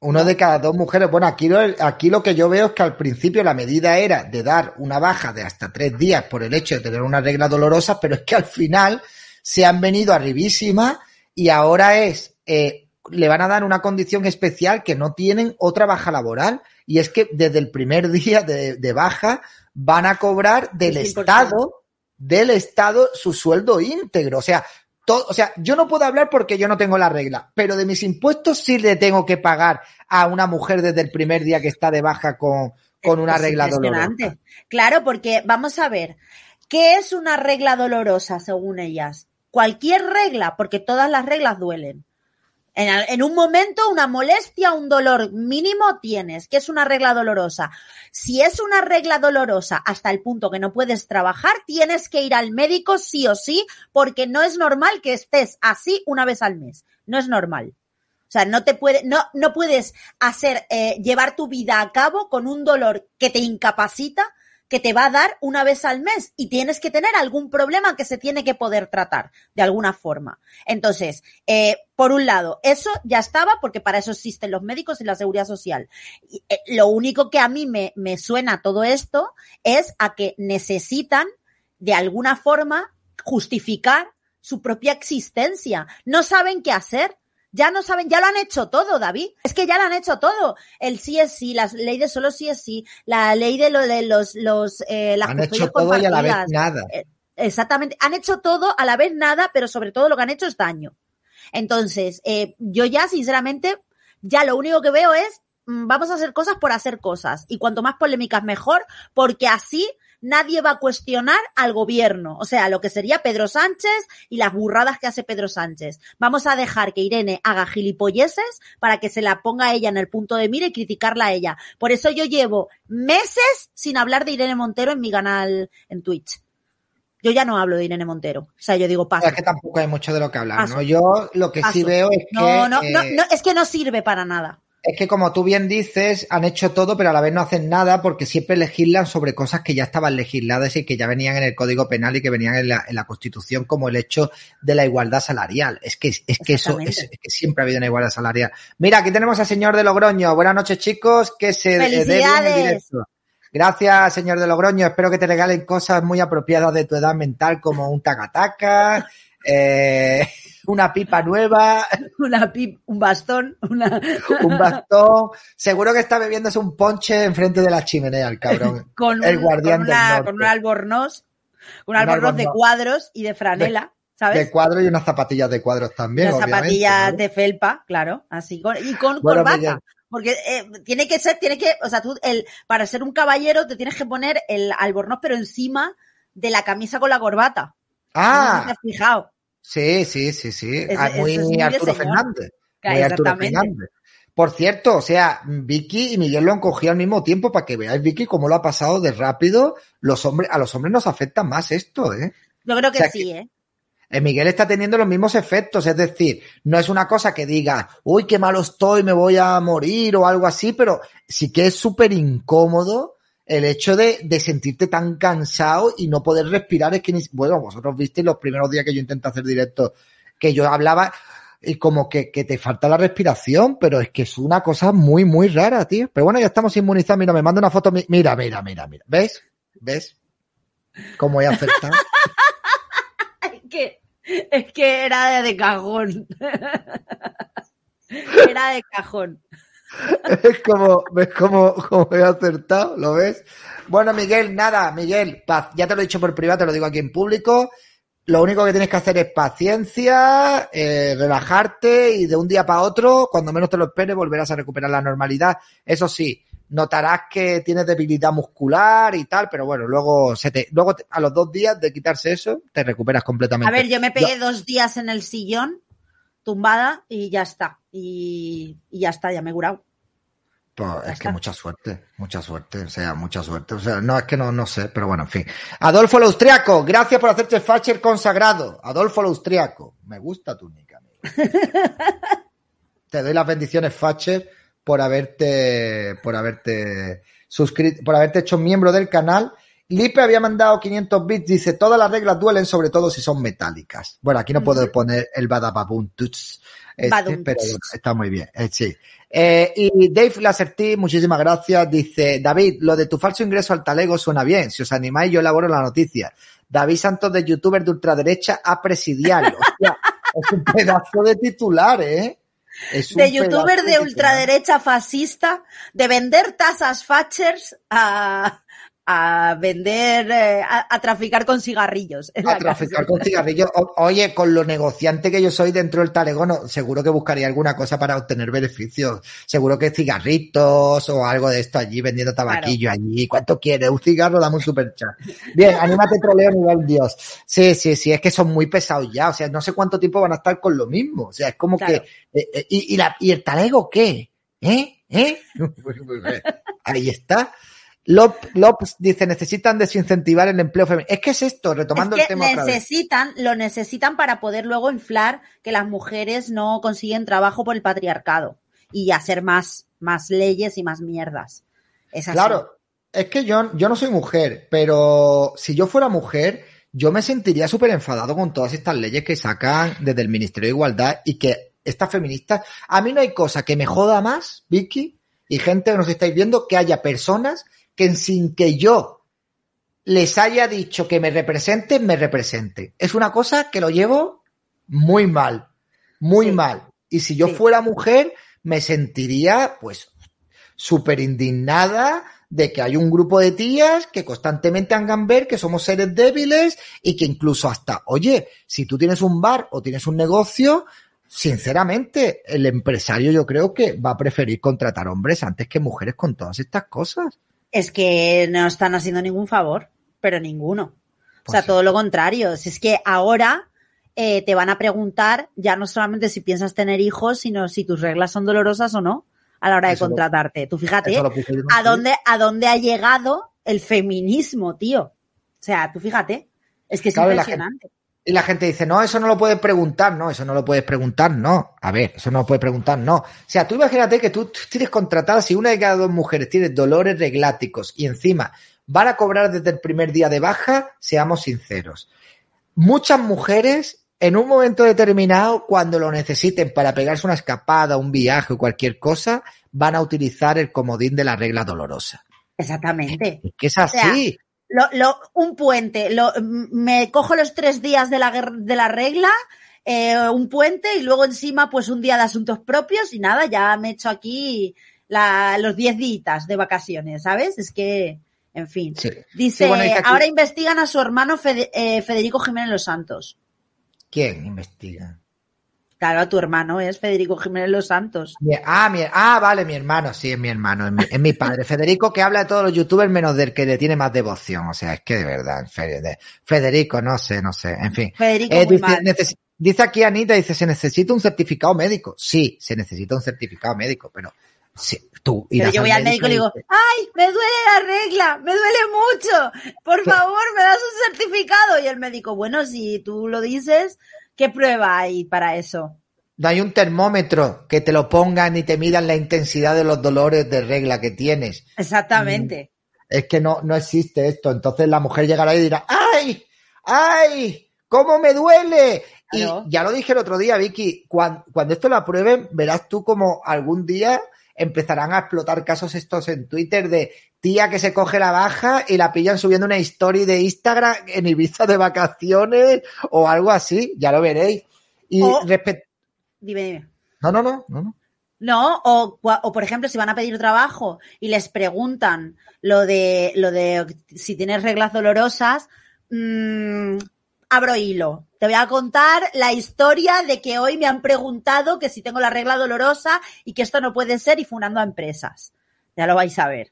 A: Uno de cada dos mujeres. Bueno, aquí lo, aquí lo que yo veo es que al principio la medida era de dar una baja de hasta tres días por el hecho de tener una regla dolorosa, pero es que al final se han venido arribísima y ahora es, eh, le van a dar una condición especial que no tienen otra baja laboral y es que desde el primer día de, de baja van a cobrar del
B: 100%.
A: Estado, del Estado su sueldo íntegro. O sea, todo, o sea, yo no puedo hablar porque yo no tengo la regla, pero de mis impuestos sí le tengo que pagar a una mujer desde el primer día que está de baja con, con una
B: Es
A: regla dolorosa.
B: Claro, porque vamos a ver, ¿qué es una regla dolorosa según ellas? Cualquier regla, porque todas las reglas duelen. En, en un momento, una molestia, un dolor mínimo tienes, que es una regla dolorosa. Si es una regla dolorosa hasta el punto que no puedes trabajar, tienes que ir al médico sí o sí, porque no es normal que estés así una vez al mes. No es normal. O sea, no te puede, no, no puedes hacer, eh, llevar tu vida a cabo con un dolor que te incapacita, que te va a dar una vez al mes y tienes que tener algún problema que se tiene que poder tratar de alguna forma. Entonces, eh, por un lado, eso ya estaba porque para eso existen los médicos y la seguridad social. Eh, lo único que a mí me, me suena todo esto es a que necesitan de alguna forma justificar su propia existencia. No saben qué hacer. Ya no saben, ya lo han hecho todo, David. Es que ya lo han hecho todo. El sí es sí, la ley de solo sí es sí, la ley de lo de los, los, eh, las
A: Han hecho todo y a la vez nada.
B: Eh, Exactamente. Han hecho todo a la vez nada, pero sobre todo lo que han hecho es daño. Entonces, eh, yo ya, sinceramente, ya lo único que veo es, mm, vamos a hacer cosas por hacer cosas. Y cuanto más polémicas, mejor, porque así nadie va a cuestionar al gobierno, o sea, lo que sería Pedro Sánchez y las burradas que hace Pedro Sánchez. Vamos a dejar que Irene haga gilipolleces para que se la ponga ella en el punto de mira y criticarla a ella. Por eso yo llevo meses sin hablar de Irene Montero en mi canal en Twitch. Yo ya no hablo de Irene Montero. O sea, yo digo, paso.
A: Es que tampoco hay mucho de lo que hablar,
B: Paso.
A: ¿no? Yo lo que sí veo es que...
B: No, no, no,
A: eh,
B: no, es que no sirve para nada.
A: Es que como tú bien dices, han hecho todo, pero a la vez no hacen nada porque siempre legislan sobre cosas que ya estaban legisladas y que ya venían en el Código Penal y que venían en la, en la Constitución, como el hecho de la igualdad salarial. Es que, es que eso, es, que siempre ha habido una igualdad salarial. Mira, aquí tenemos al señor de Logroño. Buenas noches, chicos. Que se dé bien el
B: ¡Felicidades!
A: directo. Gracias, señor de Logroño. Espero que te regalen cosas muy apropiadas de tu edad mental, como un tacataca, eh, una pipa nueva,
B: Una pip, un bastón, una...
A: un bastón. Seguro que está bebiéndose un ponche enfrente de la chimenea, el cabrón.
B: con,
A: el
B: un-
A: guardián
B: con,
A: del norte.
B: con un albornoz, un
A: Un
B: albornoz de cuadros y de franela, ¿sabes?
A: De cuadro y unas zapatillas de cuadros también, obviamente.
B: zapatillas
A: ¿no?
B: de felpa, claro, así con, y con
A: Bueno,
B: corbata.
A: Miguel.
B: Porque eh, tiene que ser, tiene que, o sea, tú, el, para ser un caballero te tienes que poner el albornoz, pero encima de la camisa con la corbata. No
A: Ah,
B: te has fijado.
A: Sí, sí, sí, sí.
B: Ese-
A: Ah, muy
B: es
A: Arturo. Fernández.
B: Claro,
A: Muy Arturo. Fernández. Por cierto, o sea, Vicky y Miguel lo han cogido al mismo tiempo para que veáis, Vicky, cómo lo ha pasado de rápido. Los hombres, a los hombres nos afecta más esto, ¿eh?
B: Yo creo que
A: O sea,
B: sí, ¿eh?
A: Eh, Miguel está teniendo los mismos efectos, es decir, no es una cosa que diga, uy, qué malo estoy, me voy a morir o algo así, pero sí que es súper incómodo el hecho de, de sentirte tan cansado y no poder respirar. Es que, ni, bueno, vosotros visteis los primeros días que yo intenté hacer directo, que yo hablaba y como que, que te falta la respiración, pero es que es una cosa muy, muy rara, tío. Pero bueno, ya estamos inmunizados. Mira, me manda una foto. mi- Mira, mira, mira, mira. ¿Ves? ¿Ves? ¿Cómo he acertado?
B: Es que, es que era de cajón. Era de cajón.
A: Es como, ¿ves cómo, cómo he acertado? ¿Lo ves? Bueno, Miguel, nada, Miguel, paz, ya te lo he dicho por privado, te lo digo aquí en público. Lo único que tienes que hacer es paciencia, eh, relajarte y de un día para otro, cuando menos te lo esperes, volverás a recuperar la normalidad. Eso sí, notarás que tienes debilidad muscular y tal, pero bueno, luego se te, luego te- a los dos días de quitarse eso, te recuperas completamente.
B: A ver, yo me pegué dos días en el sillón, tumbada, y ya está. Y, y ya está, ya me he curado.
A: Pues es que mucha suerte, mucha suerte, o sea, mucha suerte. O sea, no es que no, no sé, pero bueno, en fin. Adolfo el Austriaco, gracias por hacerte Facher consagrado. Adolfo el Austriaco, me gusta tu nick, amigo. Te doy las bendiciones, Facher, por haberte, por haberte suscrito, por haberte hecho miembro del canal. Lipe había mandado 500 bits, dice, todas las reglas duelen, sobre todo si son metálicas. Bueno, aquí no puedo poner el badababum tuts, este, pero está muy bien, eh, sí. Eh, y Dave Laserty, muchísimas gracias, dice, David, lo de tu falso ingreso al talego suena bien, si os animáis yo elaboro la noticia. David Santos de youtuber de ultraderecha a presidiario. Es un pedazo de titular, ¿eh? Es
B: De youtuber de ultraderecha fascista, de vender tasas Fatchers a, a vender, eh, a, a traficar con cigarrillos. en
A: A
B: la
A: traficar con cigarrillos. O- oye, con lo negociante que yo soy dentro del talegón, seguro que buscaría alguna cosa para obtener beneficios. Seguro que cigarritos o algo de esto allí, vendiendo tabaquillo allí. ¿Cuánto quieres? Un cigarro, dame un super chat. Bien, anímate, troleo, nivel Dios. Sí, sí, sí, es que son muy pesados ya. O sea, no sé cuánto tiempo van a estar con lo mismo. O sea, es como
B: Claro.
A: que. eh, eh, y, y la, ¿Y el talego qué? ¿Eh? ¿Eh? Ahí está. Lop, Lops dice, necesitan desincentivar el empleo femenino. Es que es esto, retomando
B: es
A: el
B: que
A: tema otra vez.
B: necesitan, lo necesitan para poder luego inflar que las mujeres no consiguen trabajo por el patriarcado y hacer más, más leyes y más mierdas. Es así.
A: Claro, es que yo, yo no soy mujer, pero si yo fuera mujer, yo me sentiría súper enfadado con todas estas leyes que sacan desde el Ministerio de Igualdad y que estas feministas, a mí no hay cosa que me joda más, Vicky, y gente que nos estáis viendo, que haya personas que sin que yo les haya dicho que me representen, me representen. Es una cosa que lo llevo muy mal, muy
B: Sí.
A: mal. Y si yo
B: Sí.
A: fuera mujer, me sentiría, pues, súper indignada de que hay un grupo de tías que constantemente hagan ver que somos seres débiles y que incluso hasta, oye, si tú tienes un bar o tienes un negocio, sinceramente, el empresario yo creo que va a preferir contratar hombres antes que mujeres con todas estas cosas.
B: Es que no están haciendo ningún favor. pero ninguno. O
A: Pues
B: sea,
A: sí.
B: todo lo contrario. Si es que ahora eh, te van a preguntar ya no solamente si piensas tener hijos, sino si tus reglas son dolorosas o no a la hora de
A: Eso lo-
B: contratarte. Tú fíjate a dónde, a dónde ha llegado el feminismo, tío. O sea, tú fíjate. Es que es
A: Claro,
B: impresionante.
A: Y la gente dice, no, eso no lo puedes preguntar, no, eso no lo puedes preguntar, no. A ver, eso no lo puedes preguntar, no. O sea, tú imagínate que tú tienes contratada, si una de cada dos mujeres tiene dolores regláticos y encima van a cobrar desde el primer día de baja, seamos sinceros. Muchas mujeres, en un momento determinado, cuando lo necesiten para pegarse una escapada, un viaje o cualquier cosa, van a utilizar el comodín de la regla dolorosa.
B: Exactamente.
A: Que es así.
B: Lo, lo, un puente, lo, me cojo los tres días de la, de la regla, eh, un puente y luego encima pues un día de asuntos propios y nada, ya me he hecho aquí la, los diez días de vacaciones, ¿sabes? Es que, en fin.
A: Sí.
B: Dice,
A: Sí, bueno, dice aquí-
B: ahora investigan a su hermano Fede- eh, Federico Jiménez Los Santos.
A: ¿Quién investiga?
B: Claro, tu hermano es Federico Jiménez Los Santos.
A: Ah, mi- ah, vale, mi hermano, sí, es mi hermano, es mi, es mi padre. Federico que habla de todos los youtubers menos del que le tiene más devoción. O sea, es que de verdad, Fe- de- Federico, no sé, no sé, en fin.
B: Federico
A: Eh,
B: muy
A: dice,
B: mal.
A: neces- dice aquí Anita, dice, se necesita un certificado médico. Sí, se necesita un certificado médico, pero sí, tú
B: Pero yo voy al médico y le digo, ay, me duele la regla, me duele mucho, por favor, me das un certificado. Y el médico, bueno, si tú lo dices, ¿qué prueba hay para eso?
A: no hay un termómetro que te lo pongan y te midan la intensidad de los dolores de regla que tienes.
B: Exactamente.
A: Es que no, no existe esto. Entonces la mujer llegará y dirá, ¡ay! ¡ay! ¿Cómo me duele?
B: Claro.
A: Y ya lo dije el otro día, Vicky, cuando, cuando esto lo aprueben, verás tú como algún día empezarán a explotar casos estos en Twitter de tía que se coge la baja y la pillan subiendo una story de Instagram en Ibiza de vacaciones o algo así, ya lo veréis. Y
B: O-
A: respe-
B: Dime, dime.
A: No, no, no, no, no.
B: No, o, o por ejemplo, si van a pedir trabajo y les preguntan lo de, lo de si tienes reglas dolorosas, mm, abro hilo. Te voy a contar la historia de que hoy me han preguntado que si tengo la regla dolorosa y que esto no puede ser y fundando a empresas. Ya lo vais a ver.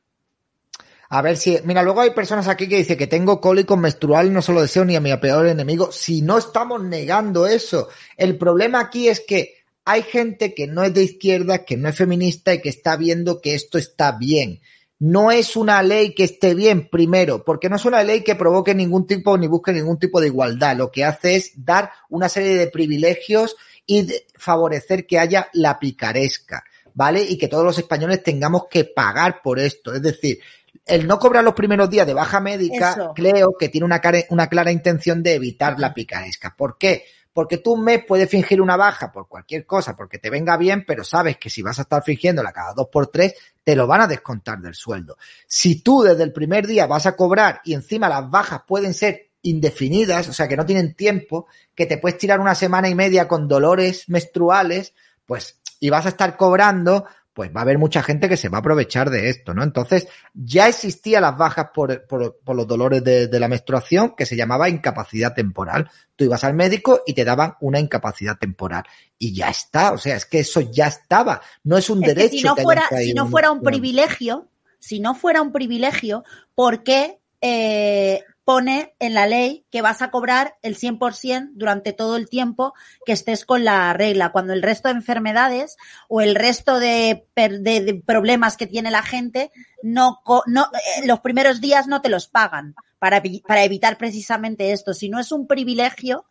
A: A ver si, mira, luego hay personas aquí que dicen que tengo cólico menstrual y no se lo deseo ni a mi peor enemigo. Si no estamos negando eso, el problema aquí es que hay gente que no es de izquierda, que no es feminista y que está viendo que esto está bien. No es una ley que esté bien, primero, porque no es una ley que provoque ningún tipo ni busque ningún tipo de igualdad. Lo que hace es dar una serie de privilegios y favorecer que haya la picaresca, ¿vale? Y que todos los españoles tengamos que pagar por esto. Es decir, el no cobrar los primeros días de baja médica,
B: Eso.
A: creo que tiene una, una clara intención de evitar la picaresca. ¿Por qué? Porque tú un mes puedes fingir una baja por cualquier cosa, porque te venga bien, pero sabes que si vas a estar fingiéndola cada dos por tres, te lo van a descontar del sueldo. Si tú desde el primer día vas a cobrar y encima las bajas pueden ser indefinidas, o sea que no tienen tiempo, que te puedes tirar una semana y media con dolores menstruales, pues, y vas a estar cobrando, pues va a haber mucha gente que se va a aprovechar de esto, ¿no? Entonces, ya existían las bajas por, por, por los dolores de, de la menstruación que se llamaba incapacidad temporal. Tú ibas al médico y te daban una incapacidad temporal. Y ya está, o sea, es que eso ya estaba. No es un
B: Es que
A: derecho.
B: si no
A: que
B: fuera, si no fuera un privilegio, si no fuera un privilegio, ¿por qué eh, pone en la ley que vas a cobrar el 100% durante todo el tiempo que estés con la regla, cuando el resto de enfermedades o el resto de, problemas que tiene la gente, no, eh, los primeros días no te los pagan para evitar precisamente esto. Si no es un privilegio,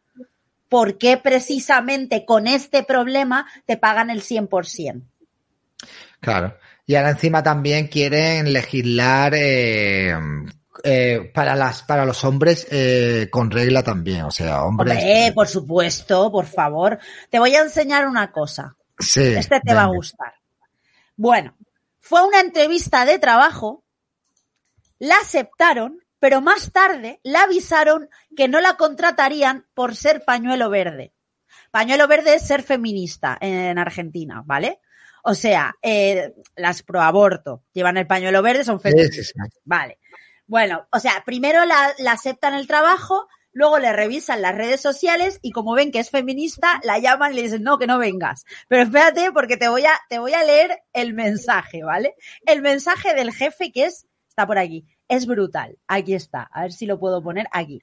B: ¿por qué precisamente con este problema te pagan el 100%?
A: Claro. Y ahora encima también quieren legislar eh, eh, para las para los hombres eh, con regla también, o sea, hombres.
B: Hombre, por supuesto, por favor. Te voy a enseñar una cosa.
A: sí,
B: Este te va a gustar. Bueno, fue una entrevista de trabajo, la aceptaron, pero más tarde la avisaron que no la contratarían por ser pañuelo verde. Pañuelo verde es ser feminista en Argentina, ¿vale? O sea, eh, las pro aborto llevan el pañuelo verde, son
A: Sí,
B: feministas.
A: sí, sí.
B: Vale. Bueno, o sea, primero la, la aceptan el trabajo, luego le revisan las redes sociales y como ven que es feminista, la llaman y le dicen, no, que no vengas. Pero espérate porque te voy a, te voy a leer el mensaje, ¿vale? El mensaje del jefe que es está por aquí. Es brutal. Aquí está. A ver si lo puedo poner aquí.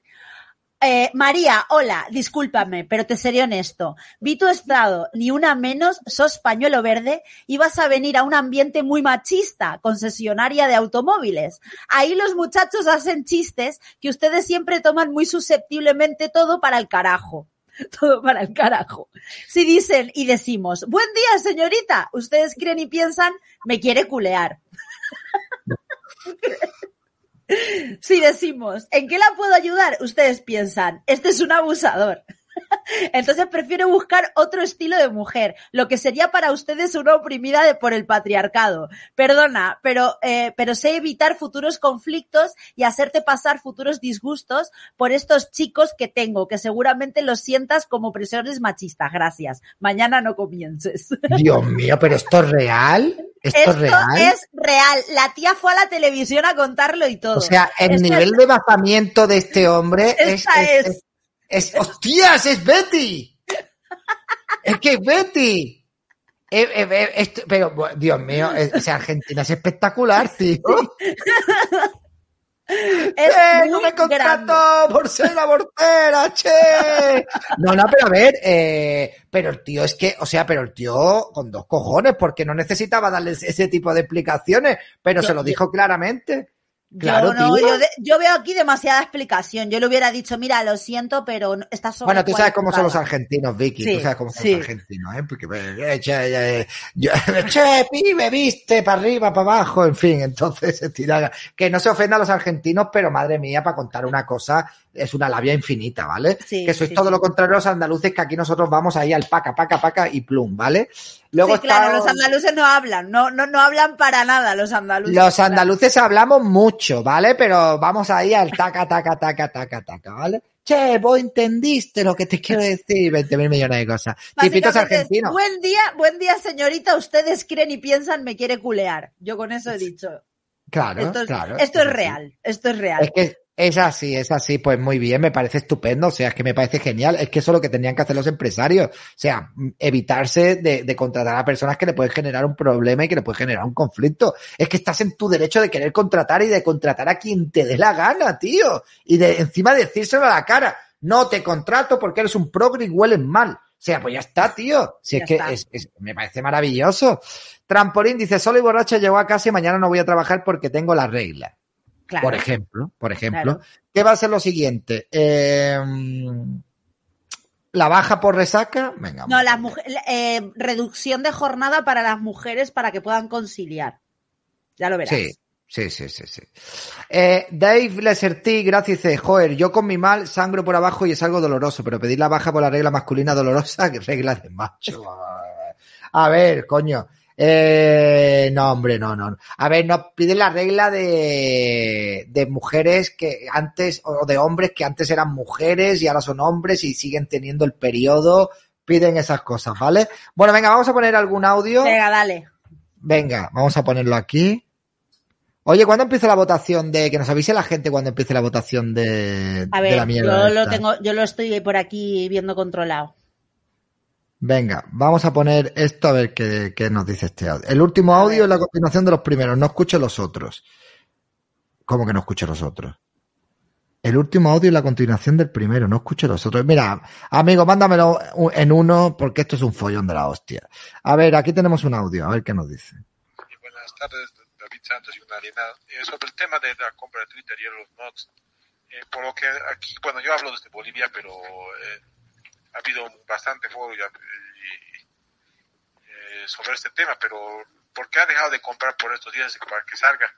B: Eh, María, hola, discúlpame, pero te seré honesto. Vi tu estado, ni una menos, sos pañuelo verde y vas a venir a un ambiente muy machista, concesionaria de automóviles. Ahí los muchachos hacen chistes que ustedes siempre toman muy susceptiblemente todo para el carajo. Todo para el carajo. Si dicen y decimos, buen día, señorita, ustedes creen y piensan, me quiere culear. Si decimos, ¿en qué la puedo ayudar? Ustedes piensan, este es un abusador. Entonces prefiero buscar otro estilo de mujer, lo que sería para ustedes una oprimida por el patriarcado. Perdona, pero, eh, pero sé evitar futuros conflictos y hacerte pasar futuros disgustos por estos chicos que tengo, que seguramente los sientas como presiones machistas. Gracias. Mañana no comiences.
A: Dios mío, pero esto es real. ¿Esto,
B: Esto
A: es real?
B: es real. La tía fue a la televisión a contarlo y todo.
A: O sea, el
B: Esto
A: nivel
B: es-
A: de basamiento de este hombre es,
B: Esta
A: es,
B: es.
A: es- ¡Hostias! ¡Es Betty! ¡Es que es Betty! Eh, eh, eh, esto- pero, Dios mío, o sea, Argentina es espectacular, tío.
B: Es
A: ¡Eh, no me contrató
B: grande.
A: por ser abortera, che! No, no, pero a ver, eh, pero el tío es que, o sea, pero el tío con dos cojones, porque no necesitaba darles ese tipo de explicaciones, pero
B: Yo-
A: se lo
B: yo-
A: dijo claramente. Claro,
B: yo, no, yo, de- yo veo aquí demasiada explicación. Yo le hubiera dicho, mira, lo siento, pero está sobre
A: Bueno, tú sabes cómo son los argentinos, Vicky.
B: Sí,
A: tú sabes cómo son
B: sí.
A: los argentinos, ¿eh? Porque, eh, che, eh, yo- che, pibe, viste, para arriba, para abajo, en fin, entonces se tira. Que no se ofenda a los argentinos, pero madre mía, para contar una cosa, es una labia infinita, ¿vale?
B: Sí,
A: que sois todo lo contrario a los andaluces, que aquí nosotros vamos ahí al paca, paca, paca y plum, ¿vale? Luego
B: sí, claro,
A: está-
B: los andaluces no hablan, no, no, no hablan para nada los andaluces.
A: los andaluces hablamos mucho, ¿vale? Pero vamos ahí al taca, taca, taca, taca, taca, ¿vale? Che, vos entendiste lo que te quiero decir, 20 mil millones de cosas. Tipitos argentinos.
B: buen día, buen día, señorita, ustedes creen y piensan me quiere culear. Yo con eso he dicho.
A: Claro,
B: esto es,
A: claro.
B: esto es real, esto es real.
A: Es que es así, es así, pues muy bien, me parece estupendo, o sea, es que me parece genial, es que eso es lo que tendrían que hacer los empresarios, o sea, evitarse de, de contratar a personas que le pueden generar un problema y que le pueden generar un conflicto. Es que estás en tu derecho de querer contratar y de contratar a quien te dé la gana, tío, y de encima decírselo a la cara, no te contrato porque eres un progre y hueles mal. O sea, pues ya está, tío. Si
B: Ya
A: es que es- me parece maravilloso. Trampolín dice, solo y borracho llegó a casa y mañana no voy a trabajar porque tengo la regla.
B: Claro.
A: Por ejemplo, por ejemplo.
B: Claro.
A: ¿Qué va a ser lo siguiente? Eh, la baja por resaca, venga.
B: No, las eh, reducción de jornada para las mujeres para que puedan conciliar. Ya lo verás.
A: Sí, sí, sí, sí, sí. Eh, Dave Leserti, gracias, dice, joder, yo con mi mal sangro por abajo y es algo doloroso, pero pedir la baja por la regla masculina dolorosa, regla de macho. A ver, coño. Eh, no, hombre, no, no. A ver, no piden la regla de, de mujeres que antes, o de hombres que antes eran mujeres y ahora son hombres y siguen teniendo el periodo. Piden esas cosas, ¿vale? Bueno, venga, vamos a poner algún audio.
B: Venga, dale.
A: Venga, vamos a ponerlo aquí. Oye, ¿cuándo empieza la votación de que nos avise la gente cuando empiece la votación de,
B: A
A: de
B: ver,
A: la mierda?
B: yo lo tengo, yo lo estoy por aquí viendo controlado.
A: Venga, vamos a poner esto a ver qué, qué nos dice este audio. El último audio es la continuación de los primeros, no escuche los otros. ¿Cómo que no escuche los otros? El último audio es la continuación del primero, no escuche los otros. Mira, amigo, mándamelo en uno porque esto es un follón de la hostia. A ver, aquí tenemos un audio, a ver qué nos dice.
F: Y buenas tardes, David Santos y una alienada. Eh, sobre el tema de la compra de Twitter y los mods, eh, por lo que aquí, bueno, yo hablo desde Bolivia, pero eh, ha habido bastante foro y, y- eh, sobre este tema, pero ¿por qué ha dejado de comprar por estos días para que salga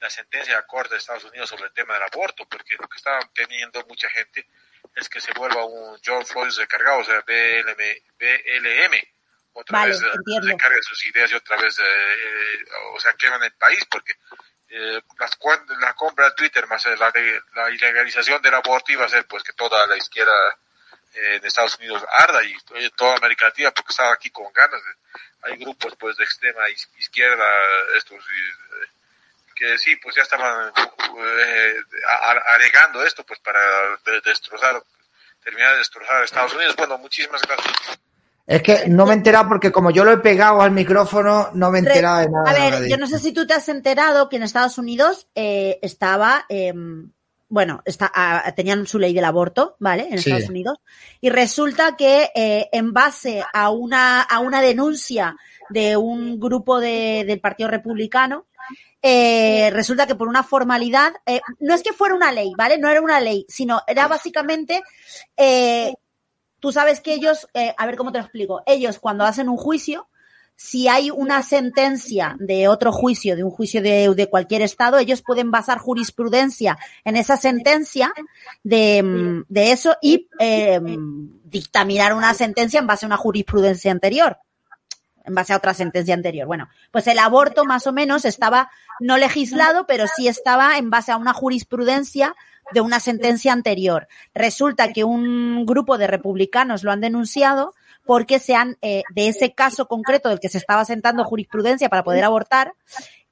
F: la sentencia de la Corte de Estados Unidos sobre el tema del aborto? Porque lo que está teniendo mucha gente es que se vuelva un George Floyd recargado, o sea, BLM, BLM otra
B: Vale,
F: vez eh, recarga sus ideas y otra vez, eh, eh, o sea, queman el país, porque eh, las la compra de Twitter más eh, la, de, la ilegalización del aborto iba a ser pues que toda la izquierda eh, de Estados Unidos arda y toda América Latina porque estaba aquí con ganas. Hay grupos pues de extrema iz- izquierda, estos eh, que sí, pues ya estaban eh, a- a- alegando esto pues para de- destrozar, terminar de destrozar a Estados Unidos. Bueno, muchísimas gracias.
A: Es que no me he enterado porque como yo lo he pegado al micrófono, no me he enterado de nada.
B: A ver, yo no sé si tú te has enterado que en Estados Unidos eh, estaba, eh, bueno, está, ah, tenían su ley del aborto, ¿vale? En
A: Sí.
B: Estados Unidos. Y resulta que eh, en base a una, a una denuncia de un grupo de- del Partido Republicano, eh, resulta que por una formalidad, eh, no es que fuera una ley, ¿vale? No era una ley, sino era básicamente, eh, tú sabes que ellos, eh, a ver cómo te lo explico, ellos cuando hacen un juicio, si hay una sentencia de otro juicio, de un juicio de, de cualquier estado, ellos pueden basar jurisprudencia en esa sentencia de, mm, de eso y eh, dictaminar una sentencia en base a una jurisprudencia anterior en base a otra sentencia anterior. Bueno, pues el aborto más o menos estaba no legislado, pero sí estaba en base a una jurisprudencia de una sentencia anterior. Resulta que un grupo de republicanos lo han denunciado porque se han, eh, de ese caso concreto del que se estaba sentando jurisprudencia para poder abortar,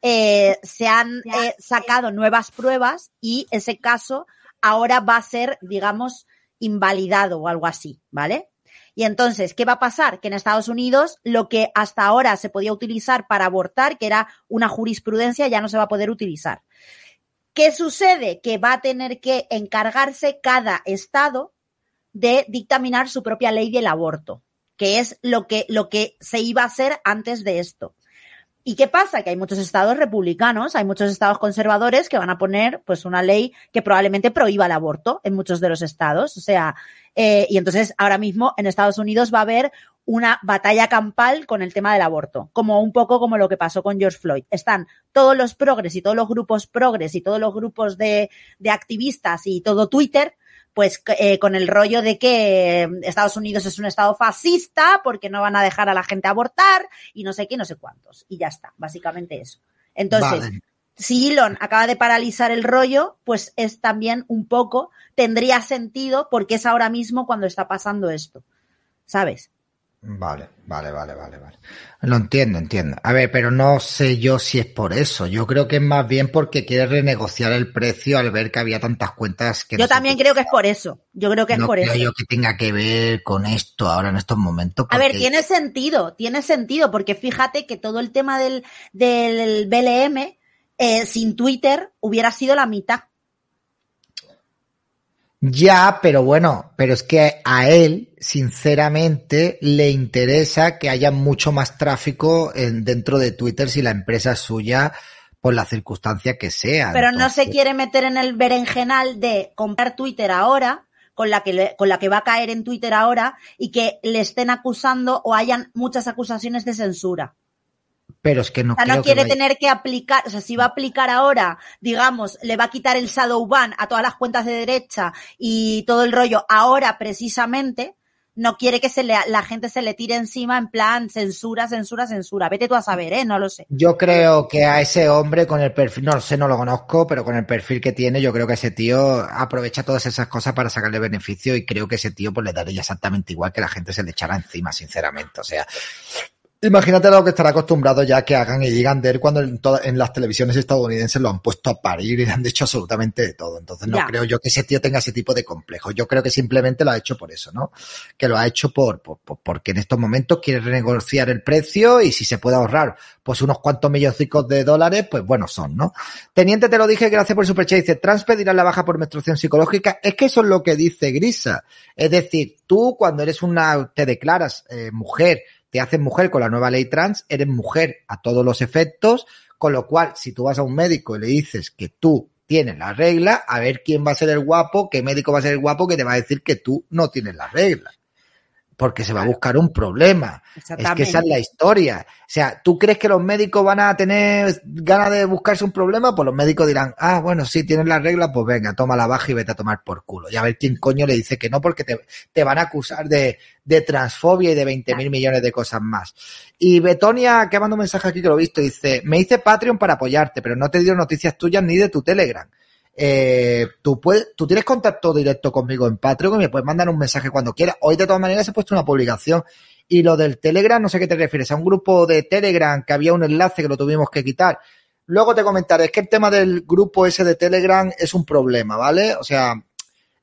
B: eh, se han eh, sacado nuevas pruebas y ese caso ahora va a ser, digamos, invalidado o algo así, ¿vale? Y entonces, ¿qué va a pasar? Que en Estados Unidos lo que hasta ahora se podía utilizar para abortar, que era una jurisprudencia, ya no se va a poder utilizar. ¿Qué sucede? Que va a tener que encargarse cada estado de dictaminar su propia ley del aborto, que es lo que, lo que se iba a hacer antes de esto. ¿Y qué pasa? Que hay muchos estados republicanos, hay muchos estados conservadores que van a poner pues una ley que probablemente prohíba el aborto en muchos de los estados. O sea, eh, y entonces ahora mismo en Estados Unidos va a haber una batalla campal con el tema del aborto, como un poco como lo que pasó con George Floyd. Están todos los progres y todos los grupos progres y todos los grupos de, de activistas y todo Twitter pues eh, con el rollo de que eh, Estados Unidos es un estado fascista porque no van a dejar a la gente abortar y no sé qué, no sé cuántos. Y ya está, básicamente eso. Entonces,
A: Vale.
B: si Elon acaba de paralizar el rollo, pues es también un poco, tendría sentido porque es ahora mismo cuando está pasando esto. ¿Sabes?
A: Vale, vale, vale, vale, vale. Lo entiendo, entiendo. A ver, pero no sé yo si es por eso. Yo creo que es más bien porque quiere renegociar el precio al ver que había tantas cuentas que
B: Yo
A: no
B: también creo que es por eso. Yo creo que es
A: no
B: por
A: creo
B: eso.
A: yo que tenga que ver con esto ahora en estos momentos.
B: A ver, tiene sentido, tiene sentido, porque fíjate que todo el tema del, del BLM eh, sin Twitter hubiera sido la mitad.
A: Ya, pero bueno, pero es que a él, sinceramente, le interesa que haya mucho más tráfico en- dentro de Twitter si la empresa es suya, por la circunstancia que sea.
B: Pero no se quiere meter en el berenjenal de comprar Twitter ahora, con la que le- con la que va a caer en Twitter ahora, y que le estén acusando o hayan muchas acusaciones de censura.
A: Pero es que no
B: O sea,
A: creo
B: no
A: que
B: quiere
A: vaya-
B: tener que aplicar, o sea, si va a aplicar ahora, digamos, le va a quitar el shadow ban a todas las cuentas de derecha y todo el rollo, ahora precisamente, no quiere que se le, la gente se le tire encima en plan censura, censura, censura. Vete tú a saber, ¿eh? No lo sé.
A: Yo creo que a ese hombre con el perfil, no sé, no lo conozco, pero con el perfil que tiene, yo creo que ese tío aprovecha todas esas cosas para sacarle beneficio y creo que ese tío pues le daría exactamente igual que la gente se le echara encima, sinceramente. O sea, imagínate lo que estará acostumbrado ya que hagan y digan de él cuando en, toda- en las televisiones estadounidenses lo han puesto a parir y le han dicho absolutamente de todo. Entonces no
B: Ya.
A: creo yo que ese tío tenga ese tipo de complejo. Yo creo que simplemente lo ha hecho por eso, ¿no? Que lo ha hecho por, por- por- porque en estos momentos quiere renegociar el precio y si se puede ahorrar pues unos cuantos milloncicos de dólares, pues buenos son, ¿no? Teniente, te lo dije, gracias por el superchat. Dice, trans pedirán la baja por menstruación psicológica. Es que eso es lo que dice Grisa. Es decir, tú cuando eres una, te declaras eh, mujer, te haces mujer con la nueva ley trans, eres mujer a todos los efectos, con lo cual, si tú vas a un médico y le dices que tú tienes la regla, a ver quién va a ser el guapo, qué médico va a ser el guapo que te va a decir que tú no tienes la regla. Porque se va a buscar un problema. Es que esa es la historia. O sea, ¿tú crees que los médicos van a tener ganas de buscarse un problema? Pues los médicos dirán, ah, bueno, sí, tienes la regla, pues venga, toma la baja y vete a tomar por culo. Y a ver quién coño le dice que no, porque te, te van a acusar de, de transfobia y de 20 mil millones de cosas más. Y Betonia, que manda un mensaje aquí que lo he visto, dice, me hice Patreon para apoyarte, pero no te dio noticias tuyas ni de tu Telegram. Eh, tú puedes, tú tienes contacto directo conmigo en Patreon y me puedes mandar un mensaje cuando quieras. Hoy de todas maneras he puesto una publicación. Y lo del Telegram, no sé qué te refieres, a un grupo de Telegram que había un enlace que lo tuvimos que quitar. Luego te comentaré, es que el tema del grupo ese de Telegram es un problema, ¿vale? O sea,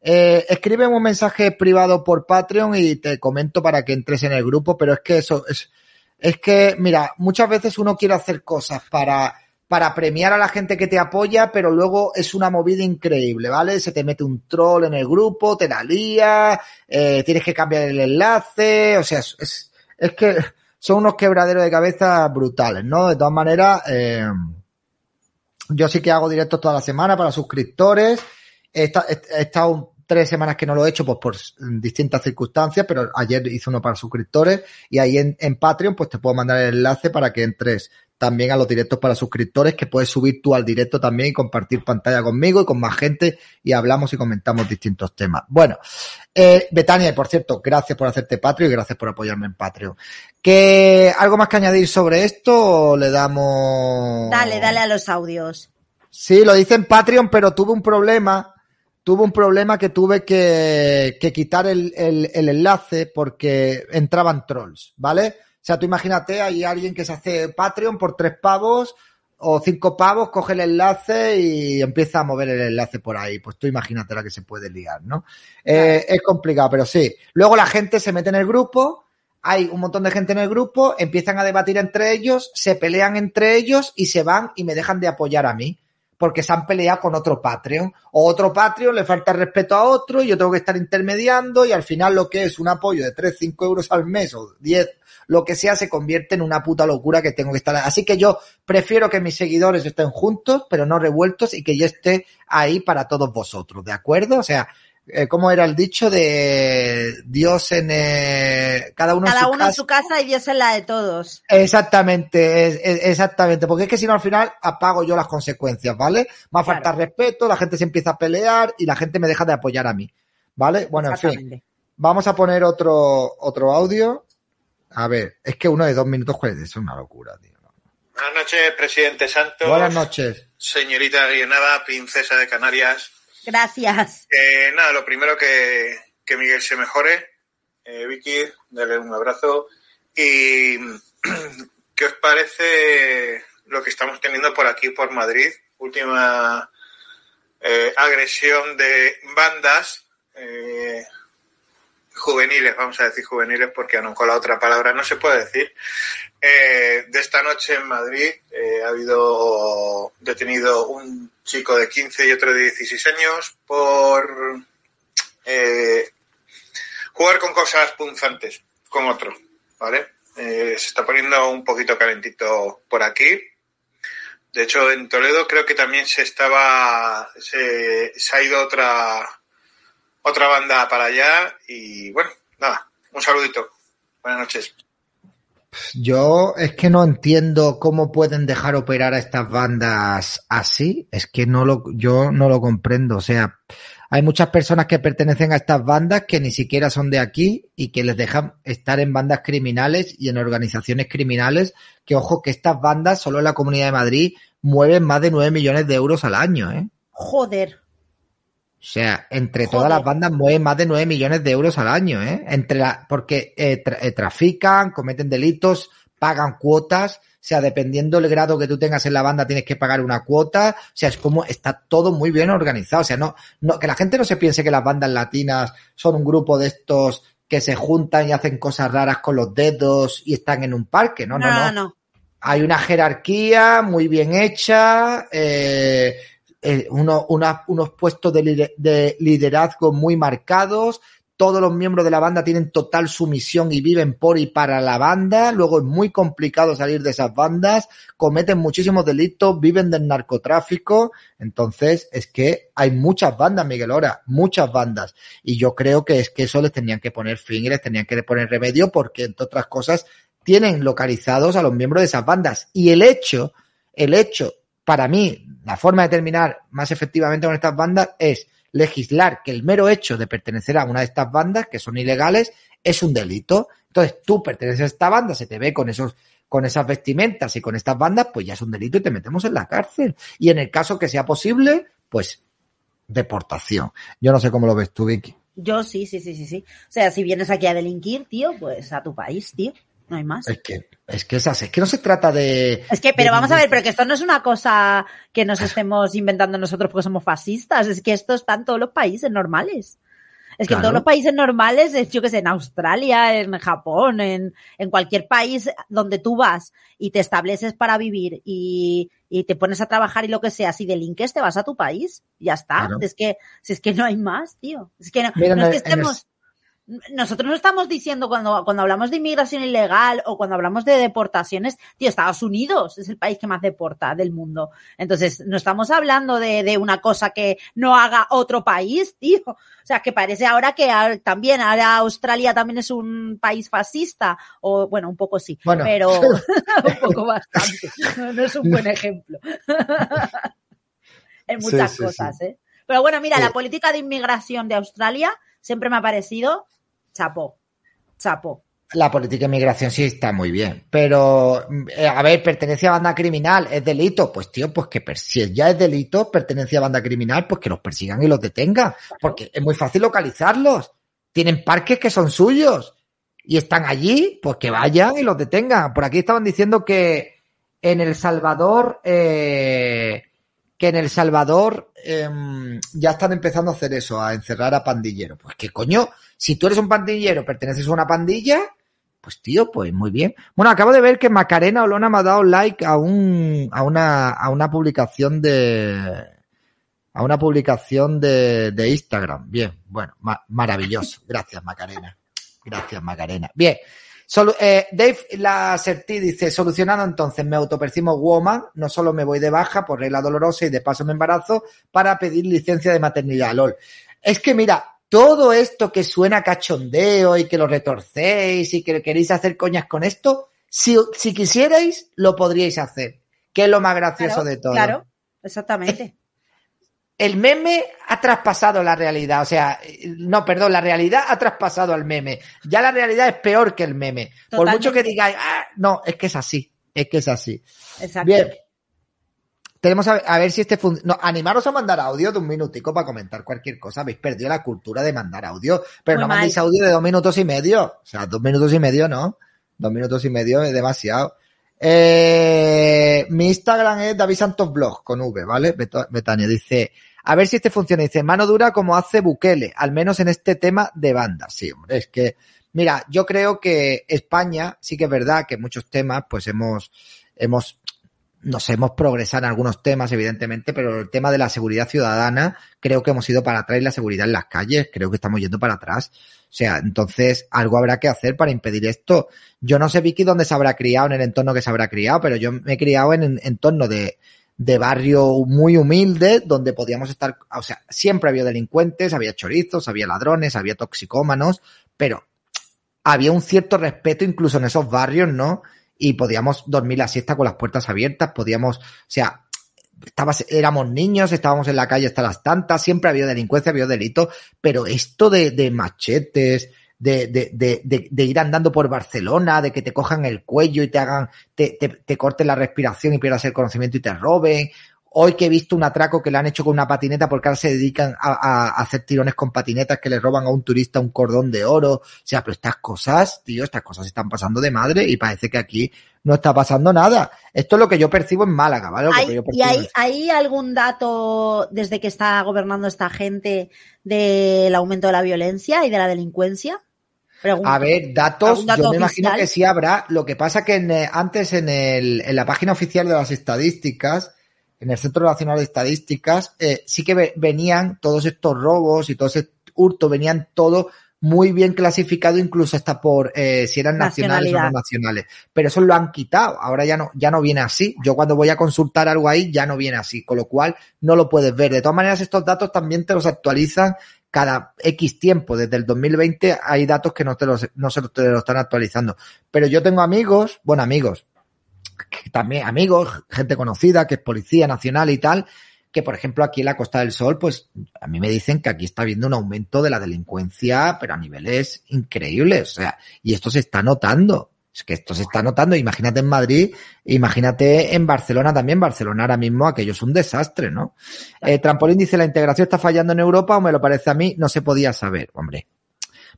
A: Eh, escríbeme un mensaje privado por Patreon y te comento para que entres en el grupo, pero es que eso es, es que, mira, muchas veces uno quiere hacer cosas para, para premiar a la gente que te apoya, pero luego es una movida increíble, ¿vale? Se te mete un troll en el grupo, te la lía, eh, tienes que cambiar el enlace, o sea, es, que son unos quebraderos de cabeza brutales, ¿no? De todas maneras, eh, yo sí que hago directos toda la semana para suscriptores. He- he estado tres semanas que no lo he hecho pues por distintas circunstancias, pero ayer hice uno para suscriptores y ahí en, en Patreon pues te puedo mandar el enlace para que entres también a los directos para suscriptores que puedes subir tú al directo también y compartir pantalla conmigo y con más gente y hablamos y comentamos distintos temas. Bueno, eh, Betania, y por cierto, gracias por hacerte Patreon y gracias por apoyarme en Patreon. ¿Qué, ¿Algo más que añadir sobre esto o le damos...
B: Dale, dale a los audios.
A: Sí, lo dice en Patreon, pero tuve un problema. Tuve un problema que tuve que, que quitar el, el- el enlace porque entraban trolls, ¿vale? O sea, tú imagínate, hay alguien que se hace Patreon por tres pavos o cinco pavos, coge el enlace y empieza a mover el enlace por ahí. Pues tú imagínate la que se puede liar, ¿no? Eh, es complicado, pero sí. Luego la gente se mete en el grupo, hay un montón de gente en el grupo, empiezan a debatir entre ellos, se pelean entre ellos y se van y me dejan de apoyar a mí porque se han peleado con otro Patreon. O otro Patreon le falta respeto a otro y yo tengo que estar intermediando y al final lo que es un apoyo de 3, 5 euros al mes o 10, lo que sea, se convierte en una puta locura que tengo que estar. Así que yo prefiero que mis seguidores estén juntos, pero no revueltos y que yo esté ahí para todos vosotros, ¿de acuerdo? O sea, eh, ¿cómo era el dicho de Dios en eh, cada uno en
B: Cada
A: su
B: uno
A: casa?
B: en su casa y Dios en la de todos.
A: Exactamente, es- es- exactamente, porque es que si no al final apago yo las consecuencias, ¿vale? Va a faltar respeto, la gente se empieza a pelear y la gente me deja de apoyar a mí, ¿vale? Bueno, en fin, vamos a poner otro, otro audio. A ver, es que uno de dos minutos, es una locura, tío.
G: Buenas noches, presidente Santos.
A: Buenas noches.
G: Señorita Guienada, princesa de Canarias.
B: Gracias.
G: Eh, nada, lo primero que, que Miguel se mejore. Eh, Vicky, darle un abrazo. ¿Y qué os parece lo que estamos teniendo por aquí, por Madrid? Última eh, agresión de bandas eh, juveniles, vamos a decir juveniles porque aún con la otra palabra no se puede decir. Eh, de esta noche en Madrid eh, ha habido detenido un chico de 15 y otro de 16 años por eh, jugar con cosas punzantes con otro, ¿vale? Se está poniendo un poquito calentito por aquí. De hecho, en Toledo creo que también se estaba, se ha ido otra, otra banda para allá y bueno, nada, un saludito. Buenas noches.
A: Yo es que no entiendo cómo pueden dejar operar a estas bandas así. Es que no lo, yo no lo comprendo. O sea, hay muchas personas que pertenecen a estas bandas que ni siquiera son de aquí y que les dejan estar en bandas criminales y en organizaciones criminales. Que ojo, que estas bandas solo en la Comunidad de Madrid mueven más de 9 millones de euros al año, ¿eh?
B: Joder.
A: O sea, entre todas las bandas mueven más de 9 millones de euros al año, ¿eh? Entre la, porque eh, tra- eh, trafican, cometen delitos, pagan cuotas. O sea, dependiendo del grado que tú tengas en la banda, tienes que pagar una cuota. O sea, es como está todo muy bien organizado. O sea, no, no, que la gente no se piense que las bandas latinas son un grupo de estos que se juntan y hacen cosas raras con los dedos y están en un parque. No, no, no.
B: no, no.
A: Hay una jerarquía muy bien hecha, eh, uno- una- unos puestos de liderazgo muy marcados. Todos los miembros de la banda tienen total sumisión y viven por y para la banda. Luego es muy complicado salir de esas bandas. Cometen muchísimos delitos, viven del narcotráfico. Entonces, es que hay muchas bandas, Miguel Hora, muchas bandas. Y yo creo que es que eso les tenían que poner fin y les tenían que poner remedio porque, entre otras cosas, tienen localizados a los miembros de esas bandas. Y el hecho, el hecho, para mí, la forma de terminar más efectivamente con estas bandas es legislar que el mero hecho de pertenecer a una de estas bandas, que son ilegales, es un delito. Entonces, tú perteneces a esta banda, se te ve con esos con esas vestimentas y con estas bandas, pues ya es un delito y te metemos en la cárcel. Y en el caso que sea posible, pues deportación. Yo no sé cómo lo ves tú, Vicky.
B: Yo sí, sí, sí, sí, sí. O sea, si vienes aquí a delinquir, tío, pues a tu país, tío. No hay más.
A: Es que, es que es así. Es que no se trata de.
B: Es que, pero
A: de
B: vamos a ver, pero que esto no es una cosa que nos estemos inventando nosotros porque somos fascistas, es que esto está en todos los países normales. Es que en todos los países normales, es, yo que sé, en Australia, en Japón, en, en cualquier país donde tú vas y te estableces para vivir y, y te pones a trabajar y lo que sea, si delinques te vas a tu país, ya está.
A: Claro.
B: Es que, si es que no hay más, tío. Es que no,
A: Mira,
B: no es que estemos, nosotros no estamos diciendo cuando, cuando hablamos de inmigración ilegal o cuando hablamos de deportaciones, tío, Estados Unidos es el país que más deporta del mundo. Entonces, no estamos hablando de, de una cosa que no haga otro país, tío. O sea, que parece ahora que también, ahora Australia también es un país fascista, o bueno, un poco sí,
A: Bueno.
B: pero un poco bastante. No, no es un buen ejemplo. en muchas
A: sí, sí.
B: cosas, ¿eh? Pero bueno, mira,
A: Sí.
B: la política de inmigración de Australia siempre me ha parecido chapo, chapo.
A: La política de inmigración sí está muy bien, pero eh, a ver, pertenencia a banda criminal, ¿es delito? Pues tío, pues que si ya es delito, pertenencia a banda criminal, pues que los persigan y los detengan, porque es muy fácil localizarlos. Tienen parques que son suyos y están allí, pues que vayan y los detengan. Por aquí estaban diciendo que en El Salvador, eh, que en El Salvador em, ya están empezando a hacer eso, a encerrar a pandilleros. Pues que coño, si tú eres un pandillero, perteneces a una pandilla, pues tío, pues muy bien. Bueno, acabo de ver que Macarena Olona me ha dado like a un, a una, a una publicación de, a una publicación de, Instagram. Bien, bueno, ma- maravilloso. Gracias, Macarena. Gracias, Macarena. Bien. Solu- eh, Dave la Sertí dice, solucionado entonces, me autopercimo woman, no solo me voy de baja por regla dolorosa y de paso me embarazo para pedir licencia de maternidad, lol. Es que mira, todo esto que suena cachondeo y que lo retorcéis y que queréis hacer coñas con esto, si, si quisierais, lo podríais hacer. Que es lo más gracioso
B: Claro,
A: de todo.
B: Claro, exactamente.
A: El meme ha traspasado la realidad, o sea, no, perdón, la realidad ha traspasado al meme. Ya la realidad es peor que el meme. Por mucho que digáis, ah, no, es que es así, es que es así.
B: Exacto.
A: Bien. Tenemos a, a ver si este fun- no, animaros a mandar audio de un minutico para comentar cualquier cosa. Habéis perdido la cultura de mandar audio, pero
B: Muy
A: no
B: mal.
A: mandéis audio de dos minutos y medio. O sea, dos minutos y medio, ¿no? Dos minutos y medio es demasiado. Eh, mi Instagram es David Santos Blog con V, ¿vale? Betania dice, a ver si este funciona. Dice, mano dura como hace Bukele, al menos en este tema de banda. Sí, hombre, es que, mira, yo creo que España, sí que es verdad que muchos temas, pues hemos, hemos, nos hemos progresado en algunos temas, evidentemente, pero el tema de la seguridad ciudadana, creo que hemos ido para atrás y la seguridad en las calles, creo que estamos yendo para atrás. O sea, entonces algo habrá que hacer para impedir esto. Yo no sé, Vicky, dónde se habrá criado, en el entorno que se habrá criado, pero yo me he criado en en entorno de, de barrio muy humilde, donde podíamos estar, o sea, siempre había delincuentes, había chorizos, había ladrones, había toxicómanos, pero había un cierto respeto incluso en esos barrios, ¿no? Y podíamos dormir la siesta con las puertas abiertas, podíamos, o sea, estabas, éramos niños, estábamos en la calle hasta las tantas, siempre había delincuencia, había delito, pero esto de, de machetes, de, de, de, ir andando por Barcelona, de que te cojan el cuello y te hagan, te, te, te corten la respiración y pierdas el conocimiento y te roben. Hoy que he visto un atraco que le han hecho con una patineta porque ahora se dedican a, hacer tirones con patinetas que le roban a un turista un cordón de oro. O sea, pero estas cosas, tío, estas cosas están pasando de madre y parece que aquí no está pasando nada. Esto es lo que yo percibo en Málaga, ¿vale? Lo que
B: ¿Hay,
A: yo
B: ¿Y hay, algún dato desde que está gobernando esta gente del aumento de la violencia y de la delincuencia?
A: A ver, datos,
B: ¿Algún dato
A: yo me imagino
B: oficial?
A: que sí habrá. Lo que pasa que en, eh, antes en, el, en la página oficial de las estadísticas, en el Centro Nacional de Estadísticas, eh, sí que ve- venían todos estos robos y todo ese hurto, venían todo muy bien clasificado, incluso hasta por eh, si eran nacionales o no nacionales. Pero eso lo han quitado. Ahora ya no, ya no viene así. Yo cuando voy a consultar algo ahí ya no viene así, con lo cual no lo puedes ver. De todas maneras, estos datos también te los actualizan cada X tiempo. Desde el 2020 hay datos que no te los, no se te lo están actualizando. Pero yo tengo amigos, bueno, amigos, también amigos, gente conocida, que es policía nacional y tal, que por ejemplo aquí en la Costa del Sol, pues a mí me dicen que aquí está habiendo un aumento de la delincuencia, pero a niveles increíbles, o sea, y esto se está notando. Es que esto se está notando, imagínate en Madrid, imagínate en Barcelona también, Barcelona ahora mismo aquello es un desastre, ¿no? Eh, Trampolín dice, la integración está fallando en Europa o me lo parece a mí, no se podía saber, hombre.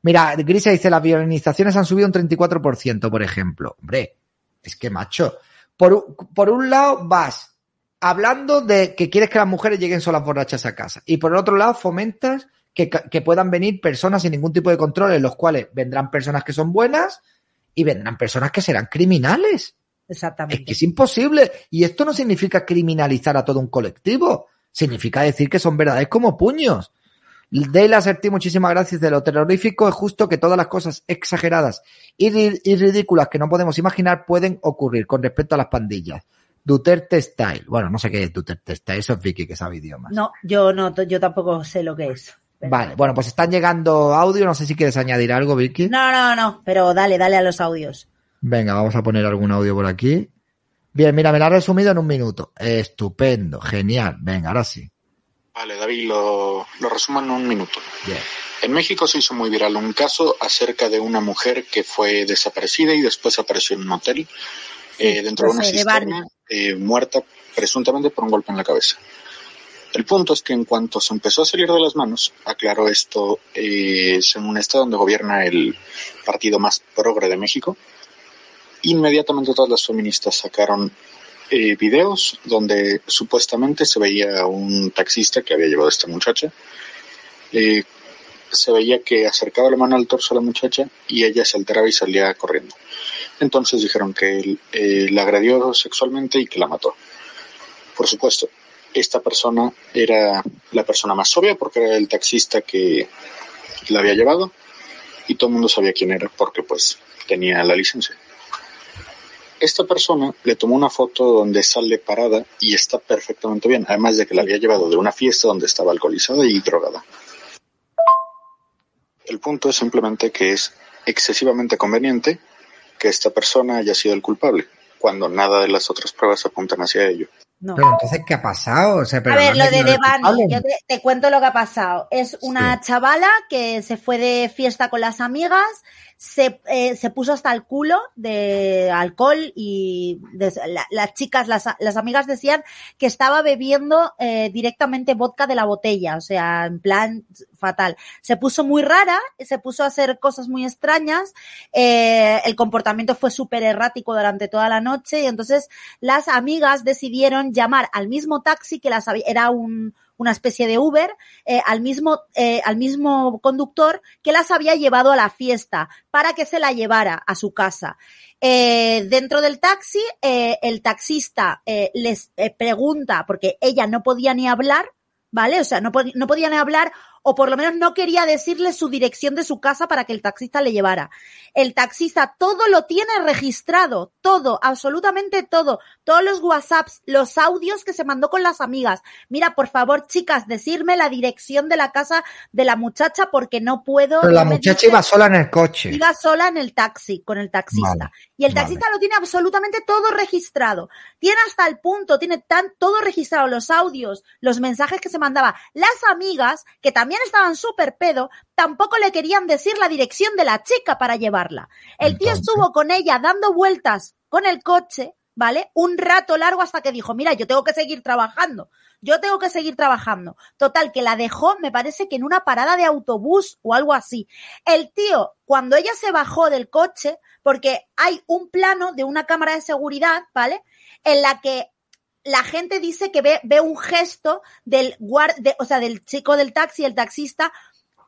A: Mira, Grisa dice, las violinizaciones han subido un 34%, por ejemplo. Hombre, es que macho. Por, por un lado vas hablando de que quieres que las mujeres lleguen solas borrachas a casa. Y por el otro lado fomentas que, que puedan venir personas sin ningún tipo de control, en los cuales vendrán personas que son buenas y vendrán personas que serán criminales.
B: Exactamente.
A: Es que es imposible. Y esto no significa criminalizar a todo un colectivo. Significa decir que son verdades como puños. Dale Aserti, muchísimas gracias. De lo terrorífico es justo que todas las cosas exageradas y ridículas que no podemos imaginar pueden ocurrir con respecto a las pandillas. Duterte Style. Bueno, no sé qué es Duterte Style. Eso es Vicky que sabe idiomas.
B: No, yo no, yo tampoco sé lo que es.
A: Vale, bueno, pues están llegando audio. No sé si quieres añadir algo, Vicky.
B: No, no, no, pero dale, dale a los audios.
A: Venga, vamos a poner algún audio por aquí. Bien, mira, me lo ha resumido en un minuto. Estupendo, genial. Venga, ahora sí.
H: Vale, David, lo, lo resumo en un minuto. En México se hizo muy viral un caso acerca de una mujer que fue desaparecida y después apareció en un hotel eh, dentro de una
B: de
H: cisterna, eh, muerta presuntamente por un golpe en la cabeza. El punto es que en cuanto se empezó a salir de las manos, aclaró esto, eh, es en un estado donde gobierna el partido más progre de México, inmediatamente todas las feministas sacaron eh, videos donde supuestamente se veía a un taxista que había llevado a esta muchacha. Eh, se veía que acercaba la mano al torso a la muchacha y ella se alteraba y salía corriendo. Entonces dijeron que él eh, la agredió sexualmente y que la mató. Por supuesto, esta persona era la persona más obvia porque era el taxista que la había llevado y todo el mundo sabía quién era porque pues tenía la licencia. Esta persona le tomó una foto donde sale parada y está perfectamente bien, además de que la había llevado de una fiesta donde estaba alcoholizada y drogada. El punto es simplemente que es excesivamente conveniente que esta persona haya sido el culpable, cuando nada de las otras pruebas apuntan hacia ello.
B: No.
A: Pero entonces, ¿qué ha pasado? O sea, pero
B: a ver, lo de Devani,
A: culpable.
B: yo te, te cuento lo que ha pasado. Es una chavala que se fue de fiesta con las amigas, se, eh, se puso hasta el culo de alcohol y las chicas, las, las amigas decían que estaba bebiendo eh, directamente vodka de la botella, o sea, en plan fatal. Se puso muy rara, se puso a hacer cosas muy extrañas, eh, el comportamiento fue súper errático durante toda la noche y entonces las amigas decidieron llamar al mismo taxi que las había, era un, una especie de Uber, eh, al mismo, eh, al mismo conductor que las había llevado a la fiesta para que se la llevara a su casa. Eh, dentro del taxi, el taxista les pregunta, porque ella no podía ni hablar, ¿vale? O sea, no, no ni hablar, o por lo menos no quería decirle su dirección de su casa para que el taxista le llevara. El taxista todo lo tiene registrado, todo, absolutamente todo, todos los WhatsApps, los audios que se mandó con las amigas. Mira, por favor, chicas, decirme la dirección de la casa de la muchacha porque no puedo.
A: Pero la muchacha
B: dice-
A: iba sola en el coche.
B: Iba sola en el taxi, con el taxista.
A: Vale,
B: y el taxista lo tiene absolutamente todo registrado. Tiene hasta el punto, tiene tan, todo registrado, los audios, los mensajes que se mandaba. Las amigas, que también estaban súper pedo, tampoco le querían decir la dirección de la chica para llevarla. El tío estuvo con ella dando vueltas con el coche, ¿vale? Un rato largo hasta que dijo, mira, yo tengo que seguir trabajando. Yo tengo que seguir trabajando. Total, que la dejó, me parece que en una parada de autobús o algo así. El tío, cuando ella se bajó del coche, porque hay un plano de una cámara de seguridad, ¿vale? En la que la gente dice que ve, ve un gesto del guard, de- o sea, del chico del taxi, el taxista,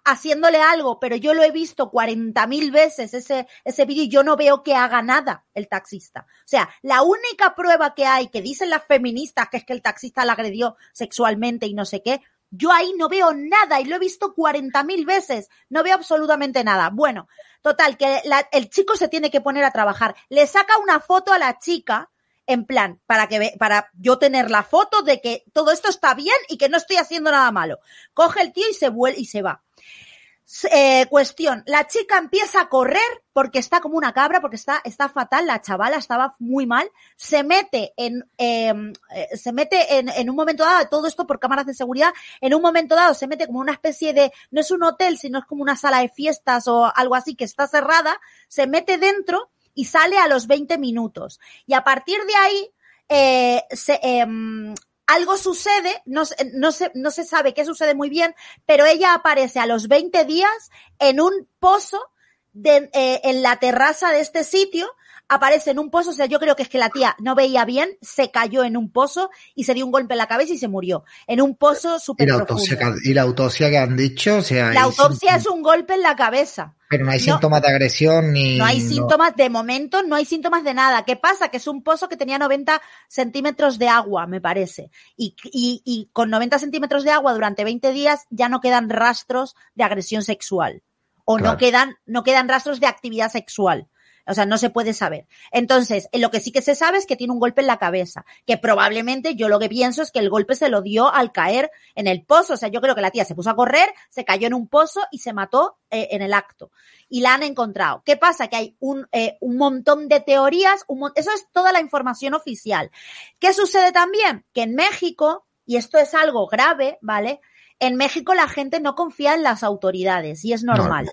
B: haciéndole algo, pero yo lo he visto 40 mil veces ese, ese vídeo y yo no veo que haga nada el taxista. O sea, la única prueba que hay que dicen las feministas que es que el taxista la agredió sexualmente y no sé qué, yo ahí no veo nada y lo he visto 40 mil veces, no veo absolutamente nada. Bueno, total, que la- el chico se tiene que poner a trabajar. Le saca una foto a la chica, en plan, para que para yo tener la foto de que todo esto está bien y que no estoy haciendo nada malo. Coge el tío y se vuelve y se va. Eh, cuestión, la chica empieza a correr porque está como una cabra, porque está, está fatal, la chavala estaba muy mal, se mete en, eh, eh, se mete en, en un momento dado, todo esto por cámaras de seguridad, en un momento dado se mete como una especie de, no es un hotel, sino es como una sala de fiestas o algo así que está cerrada, se mete dentro y sale a los 20 minutos. Y a partir de ahí, eh, se, em, algo sucede, no, se- no, se, no se sabe qué sucede muy bien, pero ella aparece a los 20 días en un pozo de, eh, en la terraza de este sitio, aparece en un pozo, o sea, yo creo que es que la tía no veía bien, se cayó en un pozo y se dio un golpe en la cabeza y se murió. En un pozo
A: ¿Y
B: súper profundo.
A: y la autopsia que han dicho, o sea,
B: La autopsia es un golpe en la cabeza.
A: pero no hay
B: no-
A: síntomas de agresión ni
B: No hay
A: no-
B: síntomas, de momento no hay síntomas de nada. ¿Qué pasa? Que es un pozo que tenía 90 centímetros de agua, me parece. Y, y, y con 90 centímetros de agua durante 20 días ya no quedan rastros de agresión sexual. O no quedan, no quedan rastros de actividad sexual. O sea, no se puede saber. Entonces, eh, lo que sí que se sabe es que tiene un golpe en la cabeza, que probablemente yo lo que pienso es que el golpe se lo dio al caer en el pozo. O sea, yo creo que la tía se puso a correr, se cayó en un pozo y se mató eh, en el acto. Y la han encontrado. ¿Qué pasa? Que hay un, eh, un montón de teorías, un eso es toda la información oficial. ¿Qué sucede también? Que en México, y esto es algo grave, ¿vale? En México la gente no confía en las autoridades y es normal.
A: No.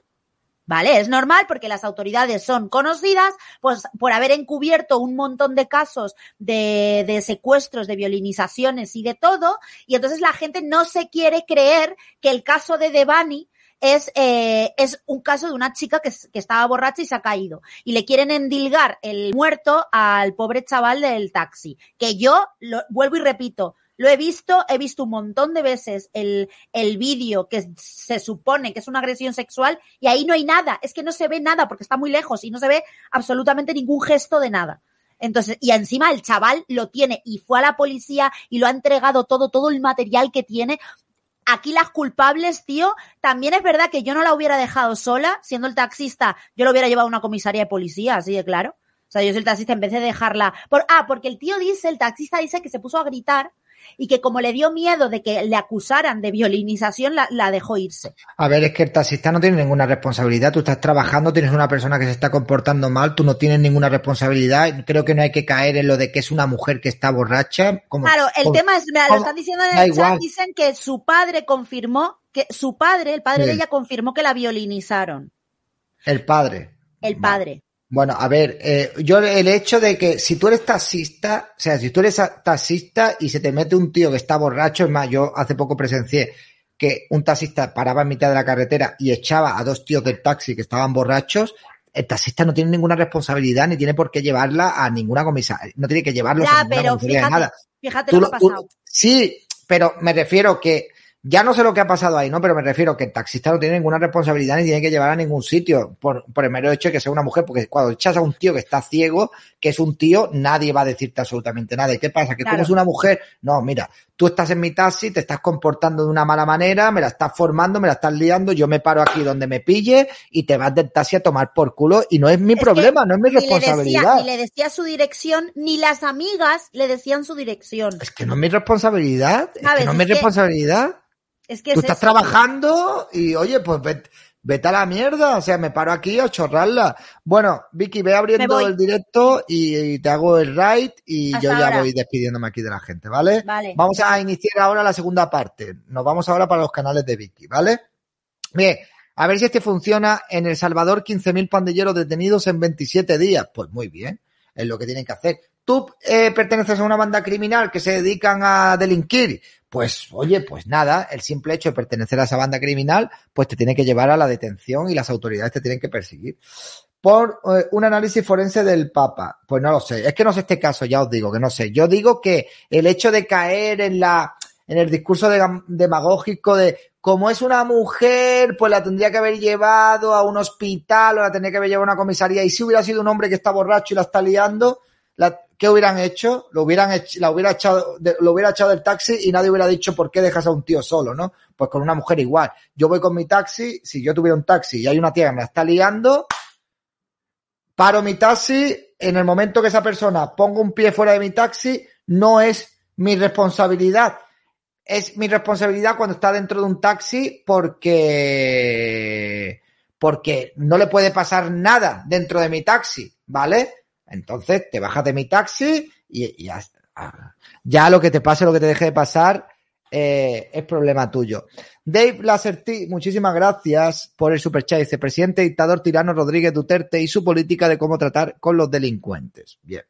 B: ¿Vale? Es normal porque las autoridades son conocidas pues, por haber encubierto un montón de casos de, de secuestros, de violinizaciones y de todo, y entonces la gente no se quiere creer que el caso de Devani es, eh, es un caso de una chica que, que estaba borracha y se ha caído. Y le quieren endilgar el muerto al pobre chaval del taxi. Que yo, lo, vuelvo y repito, lo he visto, he visto un montón de veces el, el vídeo que se supone que es una agresión sexual y ahí no hay nada. Es que no se ve nada porque está muy lejos y no se ve absolutamente ningún gesto de nada. Entonces, y encima el chaval lo tiene y fue a la policía y lo ha entregado todo, todo el material que tiene. Aquí las culpables, tío, también es verdad que yo no la hubiera dejado sola, siendo el taxista, yo lo hubiera llevado a una comisaría de policía, así de claro. O sea, yo soy el taxista en vez de dejarla. Ah, porque el tío dice, el taxista dice que se puso a gritar y que como le dio miedo de que le acusaran de violinización, la, la dejó irse.
A: A ver, es que el taxista no tiene ninguna responsabilidad. Tú estás trabajando, tienes una persona que se está comportando mal, tú no tienes ninguna responsabilidad. Creo que no hay que caer en lo de que es una mujer que está borracha. Como,
B: Claro, el
A: como-
B: tema es, mira, lo están diciendo en el chat,
A: igual.
B: dicen que su padre confirmó, que su padre, el padre de ella confirmó que la violinizaron.
A: El padre.
B: El padre.
A: Bueno, a ver, eh, yo el hecho de que si tú eres taxista, o sea, si tú eres taxista y se te mete un tío que está borracho, es más, yo hace poco presencié que un taxista paraba en mitad de la carretera y echaba a dos tíos del taxi que estaban borrachos, el taxista no tiene ninguna responsabilidad ni tiene por qué llevarla a ninguna comisaría, no tiene que llevarlos a ninguna
B: pero
A: comisaría de nada.
B: fíjate
A: Tú
B: lo que ha
A: tú-
B: pasado.
A: sí, pero me refiero que ya no sé lo que ha pasado ahí, ¿no? Pero me refiero que el taxista no tiene ninguna responsabilidad ni tiene que llevar a ningún sitio por, por el mero hecho de que sea una mujer, porque cuando echas a un tío que está ciego, que es un tío, nadie va a decirte absolutamente nada. ¿Y qué pasa? Que
B: Claro.
A: como es una mujer, no, mira, tú estás en mi taxi, te estás comportando de una mala manera, me la estás formando, me la estás liando, yo me paro aquí donde me pille y te vas del taxi a tomar por culo y no es mi
B: Es
A: problema, no es mi
B: ni le decía-
A: responsabilidad.
B: Ni le decía su dirección, ni las amigas le decían su dirección.
A: Es que no es mi responsabilidad, es que
B: ¿Sabes?
A: no es
B: Es
A: mi
B: que-
A: responsabilidad.
B: Es que
A: Tú
B: es
A: estás
B: eso.
A: trabajando y oye, pues vete, vete a la mierda, o sea, me paro aquí a chorrarla. Bueno, Vicky, ve abriendo el directo y, y te hago el raid y
B: Hasta
A: yo ya
B: ahora.
A: voy despidiéndome aquí de la gente, ¿vale?
B: Vale.
A: Vamos a iniciar ahora la segunda parte. Nos vamos ahora para los canales de Vicky, ¿vale? Bien, a ver si este funciona. En El Salvador, 15.000 pandilleros detenidos en 27 días. Pues muy bien, es lo que tienen que hacer. ¿Tú eh, perteneces a una banda criminal que se dedican a delinquir? Pues oye, pues nada, el simple hecho de pertenecer a esa banda criminal, pues te tiene que llevar a la detención y las autoridades te tienen que perseguir. Por eh, un análisis forense del Papa. Pues no lo sé. Es que no sé este caso, ya os digo que no sé. Yo digo que el hecho de caer en la, en el discurso de- demagógico de como es una mujer, pues la tendría que haber llevado a un hospital o la tendría que haber llevado a una comisaría. Y si hubiera sido un hombre que está borracho y la está liando, la- ¿qué hubieran hecho? Lo hubieran ech- la hubiera echado, lo hubiera echado del taxi y nadie hubiera dicho por qué dejas a un tío solo, ¿no? Pues con una mujer igual. Yo voy con mi taxi, si yo tuviera un taxi y hay una tía que me está liando, paro mi taxi, en el momento que esa persona ponga un pie fuera de mi taxi, no es mi responsabilidad. Es mi responsabilidad cuando está dentro de un taxi porque porque no le puede pasar nada dentro de mi taxi, ¿vale? Entonces te bajas de mi taxi y, ya, lo que te pase, lo que te deje de pasar, eh, es problema tuyo. Dave Lacerti, muchísimas gracias por el superchat. Dice, presidente dictador tirano Rodríguez Duterte y su política de cómo tratar con los delincuentes. Bien.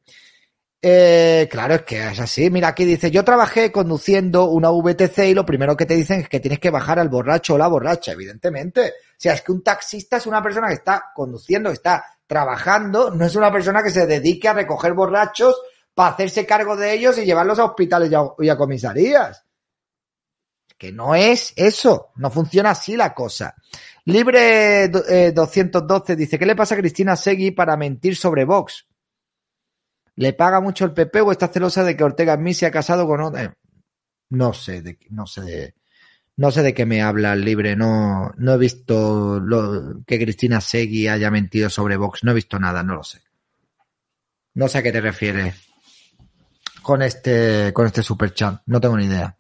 A: Eh, claro, es que es así. Mira, aquí dice, yo trabajé conduciendo una VTC y lo primero que te dicen es que tienes que bajar al borracho o la borracha, evidentemente. O sea, es que un taxista es una persona que está conduciendo, está trabajando, no es una persona que se dedique a recoger borrachos para hacerse cargo de ellos y llevarlos a hospitales y a, comisarías. Que no es eso, no funciona así la cosa. Libre eh, 212 dice, ¿qué le pasa a Cristina Segui para mentir sobre Vox? ¿Le paga mucho el PP o está celosa de que Ortega Smith se ha casado con otra? No sé, de, no sé de, no sé de qué me habla el libre, no, no he visto lo, que Cristina Segui haya mentido sobre Vox, no he visto nada, no lo sé. No sé a qué te refieres con este, con este super chat, no tengo ni idea.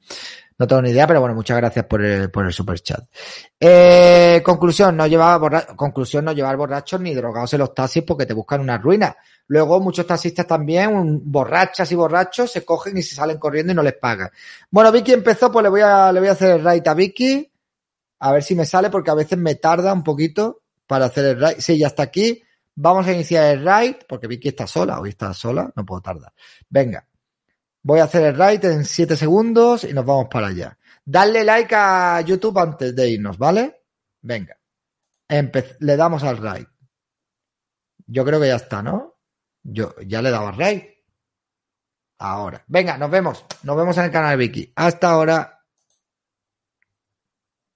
A: No tengo ni idea, pero bueno, muchas gracias por el, por el super chat. Eh, conclusión, no llevar borra conclusión, no llevar borrachos ni drogados en los taxis porque te buscan una ruina. Luego muchos taxistas también, borrachas y borrachos, se cogen y se salen corriendo y no les pagan. Bueno, Vicky empezó, pues le voy a, le voy a hacer el raid a Vicky. A ver si me sale porque a veces me tarda un poquito para hacer el raid. Sí, ya está aquí. Vamos a iniciar el raid porque Vicky está sola. Hoy está sola, no puedo tardar. Venga. Voy a hacer el raid en 7 segundos y nos vamos para allá. Dadle like a YouTube antes de irnos, ¿vale? Venga. Empe le damos al raid. Yo creo que ya está, ¿no? Yo ya le al raid. Ahora. Venga, nos vemos. Nos vemos en el canal de Vicky. Hasta ahora.